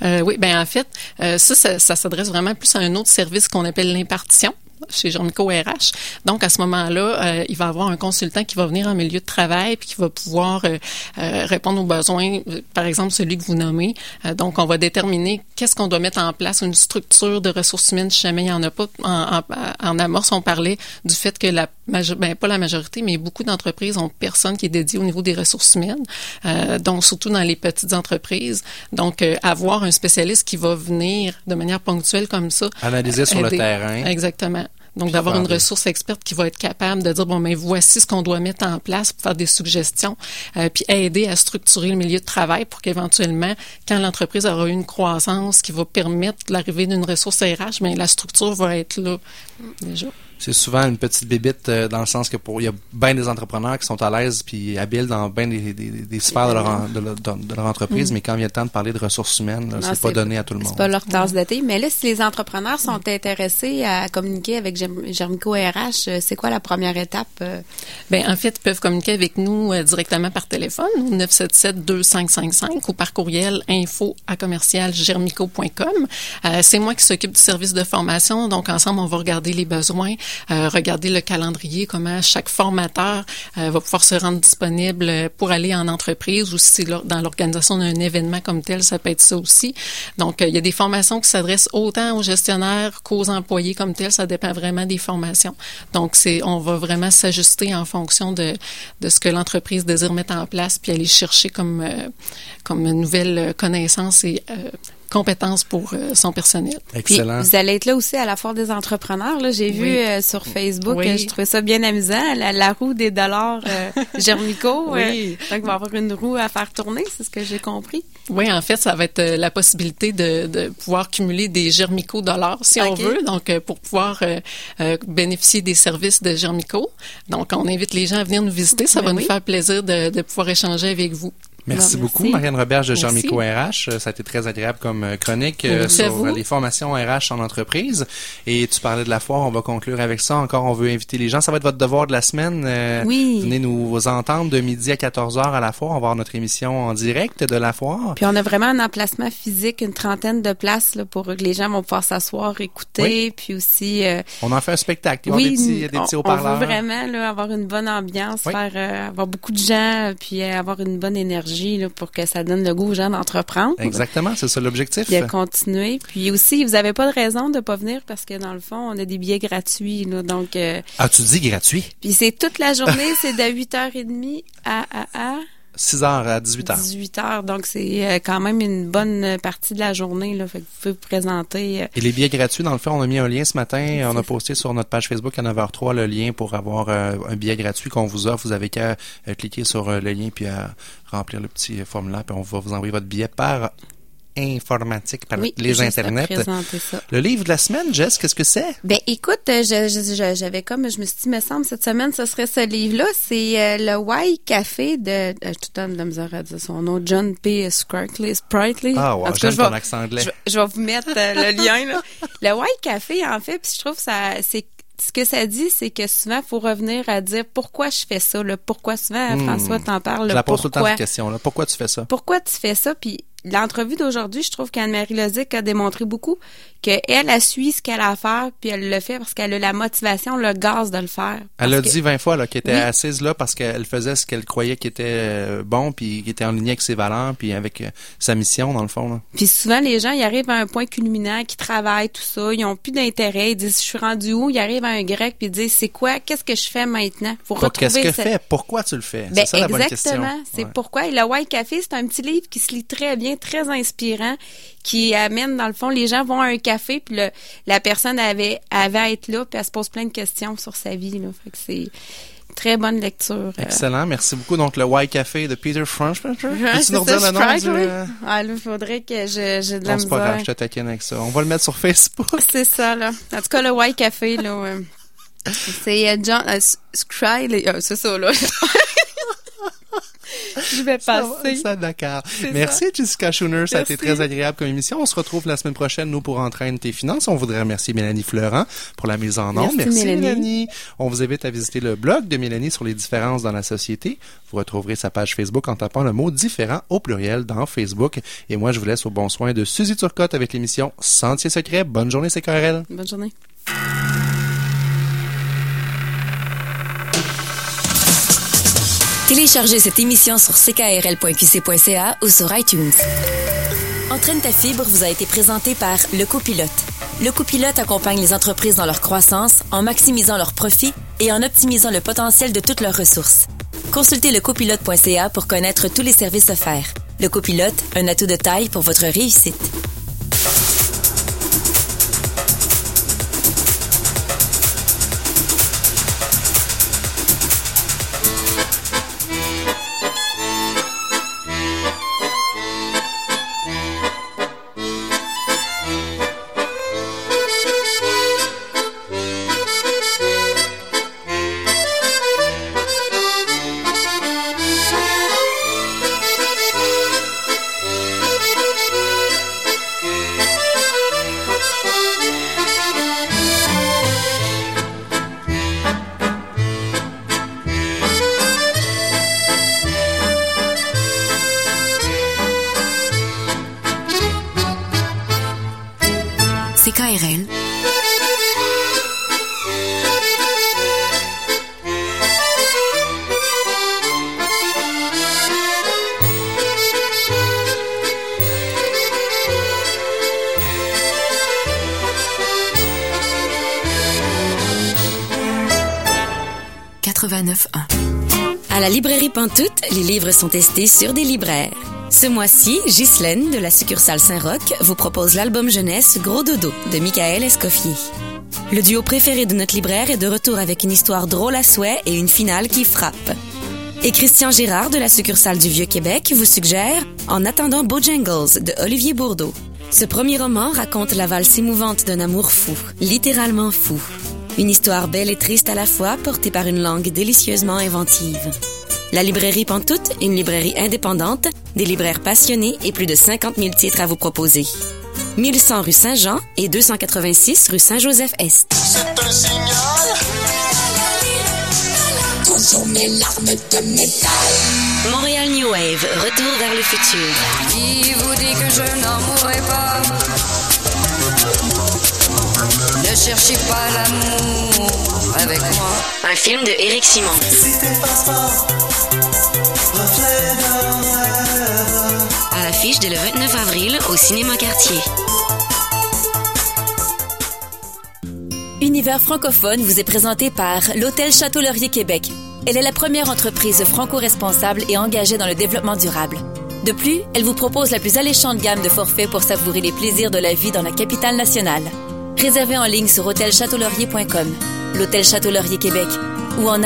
Euh, oui, ben en fait, euh, ça, ça, ça s'adresse vraiment plus à un autre service qu'on appelle l'impartition chez RH. Donc, à ce moment-là, euh, il va avoir un consultant qui va venir en milieu de travail puis qui va pouvoir euh, euh, répondre aux besoins, par exemple, celui que vous nommez. Euh, donc, on va déterminer qu'est-ce qu'on doit mettre en place, une structure de ressources humaines, si jamais il n'y en a pas. En, en, en amorce, on parlait du fait que la ben, pas la majorité, mais beaucoup d'entreprises ont personne qui est dédié au niveau des ressources humaines, euh, donc surtout dans les petites entreprises. Donc, euh, avoir un spécialiste qui va venir de manière ponctuelle comme ça. Analyser sur le terrain. Exactement. Donc, d'avoir une ressource experte qui va être capable de dire, bon, mais voici ce qu'on doit mettre en place pour faire des suggestions, euh, puis aider à structurer le milieu de travail pour qu'éventuellement, quand l'entreprise aura une croissance qui va permettre l'arrivée d'une ressource RH, mais la structure va être là déjà. C'est souvent une petite bébite euh, dans le sens que pour il y a bien des entrepreneurs qui sont à l'aise puis habiles dans bien des, des, des sphères de leur, en- de leur, de leur entreprise, Mm. mais quand vient le temps de parler de ressources humaines, là, Non, c'est pas donné à tout le monde. C'est pas leur tasse de thé. Mais là, si les entrepreneurs sont intéressés à communiquer avec Germ- Germico RH, euh, c'est quoi la première étape? euh? Ben en fait, ils peuvent communiquer avec nous euh, directement par téléphone au 977 2555 ou par courriel info à commercialgermico.com. Euh, c'est moi qui s'occupe du service de formation, donc ensemble on va regarder les besoins, euh, regarder le calendrier, comment chaque formateur euh, va pouvoir se rendre disponible pour aller en entreprise ou si dans l'organisation d'un événement comme tel, ça peut être ça aussi. Donc euh, il y a des formations qui s'adressent autant aux gestionnaires qu'aux employés comme tel, ça dépend vraiment des formations. Donc c'est on va vraiment s'ajuster en fonction de de ce que l'entreprise désire mettre en place puis aller chercher comme euh, comme nouvelle connaissance et euh, compétences pour euh, son personnel. Puis, vous allez être là aussi à la foire des entrepreneurs. Là, j'ai Oui. vu euh, sur Facebook, Oui. euh, je trouvais ça bien amusant, la, la roue des dollars euh, Germico. Oui. euh, donc, il va y avoir une roue à faire tourner, c'est ce que j'ai compris. Oui, en fait, ça va être euh, la possibilité de, de pouvoir cumuler des Germico dollars si on veut, donc euh, pour pouvoir euh, euh, bénéficier des services de Germico. Donc, on invite les gens à venir nous visiter. Ça Ben va nous faire plaisir de, de pouvoir échanger avec vous. Merci beaucoup. Marianne Roberge de. Germico RH. Euh, Ça a été très agréable comme euh, chronique euh, sur les formations RH en entreprise. Et tu parlais de la foire, on va conclure avec ça. Encore, on veut inviter les gens. Ça va être votre devoir de la semaine. Euh, Oui. Venez nous entendre de midi à 14h à la foire. On va avoir notre émission en direct de la foire. Puis on a vraiment un emplacement physique, une trentaine de places là, pour que les gens vont pouvoir s'asseoir, écouter, Oui. puis aussi... euh, On en fait un spectacle. Il va y avoir des petits, des petits on, on haut-parleurs. veut vraiment là, avoir une bonne ambiance, Oui. faire euh, avoir beaucoup de gens, puis avoir une bonne énergie là, pour que ça donne le goût aux gens d'entreprendre. Exactement, c'est ça l'objectif. Puis de continuer. Puis aussi, vous n'avez pas de raison de pas venir parce que dans le fond, on a des billets gratuits. Là, donc, euh, Ah, tu dis gratuit? puis c'est toute la journée, c'est de 8h30 à, à, à 6h à 18h. 18h. Donc, c'est euh, quand même une bonne partie de la journée. Là, fait que vous pouvez vous présenter. euh, Et les billets gratuits, dans le fond, on a mis un lien ce matin. On a posté sur notre page Facebook à 9h03 le lien pour avoir euh, un billet gratuit qu'on vous offre. Vous avez qu'à cliquer sur le lien puis à remplir le petit formulaire puis on va vous envoyer votre billet par informatique, par oui, les internets. ça. Le livre de la semaine, Jess, qu'est-ce que c'est? Ben écoute, euh, j'avais comme je me suis dit, me semble cette semaine, ce serait ce livre-là. C'est euh, le Why Café de euh, tout le temps de la misère à dire son nom, John P. Sprightly. Sprightly. Ah, ouais, j'aime je ton vais- accent anglais. Je, vais- je vais vous mettre euh, le lien là. Le Why Café, en fait, puis je trouve ça, c'est ce que ça dit, c'est que souvent, faut revenir à dire pourquoi je fais ça. Le pourquoi souvent, Hmm. François t'en parle. Je la pose tout le temps pourquoi? cette question-là. Pourquoi tu fais ça? pourquoi tu fais ça? Puis l'entrevue d'aujourd'hui, je trouve qu'Anne-Marie Lozic a démontré beaucoup qu'elle, elle suit ce qu'elle a à faire, puis elle le fait parce qu'elle a la motivation, le gaz de le faire. Elle Parce a que- dit 20 fois là, qu'elle était Oui. assise là parce qu'elle faisait ce qu'elle croyait qui était euh, bon, puis qui était en ligne avec ses valeurs, puis avec euh, sa mission, dans le fond. Là. Puis souvent, les gens, ils arrivent à un point culminant, qui travaillent, tout ça, ils ont plus d'intérêt, ils disent, je suis rendu où? Ils arrivent à un grec, puis ils disent, c'est quoi? Qu'est-ce que je fais maintenant? Faut Pas retrouver Qu'est-ce que cette- fait? Pourquoi tu le fais? Ben, c'est ça la bonne question. exactement. C'est Ouais. pourquoi. Et le White Café, c'est un petit livre qui se lit très bien, très inspirant, qui amène, dans le fond, les gens vont à un café, puis le- la personne avait, avait à être là, puis elle se pose plein de questions sur sa vie. Là. Fait que c'est une très bonne lecture. euh. Excellent, merci beaucoup. Donc, le Y Café de Peter French. Peux-tu nous redire le nom du... oui. euh, Ah, là, il faudrait que j'ai de la Non, c'est pas grave, je te taquine avec ça. On va le mettre sur Facebook. C'est ça, là. En tout cas, le White Café, là. C'est euh, John S- Scry, euh, c'est ça, là. je vais Ça va, passer. Ça, d'accord. C'est Merci, Jessica Schooner. Ça a été très agréable comme émission. On se retrouve la semaine prochaine, nous, pour Entraîne tes finances. On voudrait remercier Mélanie Fleurant pour la mise en onde. Merci, Mélanie. Mélanie. On vous invite à visiter le blog de Mélanie sur les différences dans la société. Vous retrouverez sa page Facebook en tapant le mot différent au pluriel dans Facebook. Et moi, je vous laisse au bon soin de Suzy Turcotte avec l'émission Sentier secret. Bonne journée, CKRL. Bonne journée. Téléchargez cette émission sur ckrl.qc.ca ou sur iTunes. Entraîne ta fibre vous a été présenté par Le Copilote. Le Copilote accompagne les entreprises dans leur croissance en maximisant leurs profits et en optimisant le potentiel de toutes leurs ressources. Consultez lecopilote.ca pour connaître tous les services offerts. Le Copilote, un atout de taille pour votre réussite. CKRL. À la librairie Pantoute, les livres sont testés sur des libraires. Ce mois-ci, Ghislaine de la succursale Saint-Roch vous propose l'album jeunesse Gros Dodo de Michael Escoffier. Le duo préféré de notre libraire est de retour avec une histoire drôle à souhait et une finale qui frappe. Et Christian Gérard de la succursale du Vieux-Québec vous suggère En attendant Bojangles de Olivier Bourdeau. Ce premier roman raconte la valse émouvante d'un amour fou, littéralement fou. Une histoire belle et triste à la fois, portée par une langue délicieusement inventive. La librairie Pantoute, une librairie indépendante, des libraires passionnés et plus de 50 000 titres à vous proposer. 1100 rue Saint-Jean et 286 rue Saint-Joseph-Est. C'est un signal. Consommez l'arme de métal. Montréal New Wave, retour vers le futur. Qui vous dit que je n'en mourrai pas? Ne cherchez pas l'amour avec moi. Un film de Éric Simon. À l'affiche dès le 29 avril au Cinéma Quartier. Univers francophone vous est présenté par l'Hôtel Château Laurier Québec. Elle est la première entreprise franco-responsable et engagée dans le développement durable. De plus, elle vous propose la plus alléchante gamme de forfaits pour savourer les plaisirs de la vie dans la capitale nationale. Réservez en ligne sur hôtelchâteaulaurier.com. L'Hôtel Château Laurier Québec ou en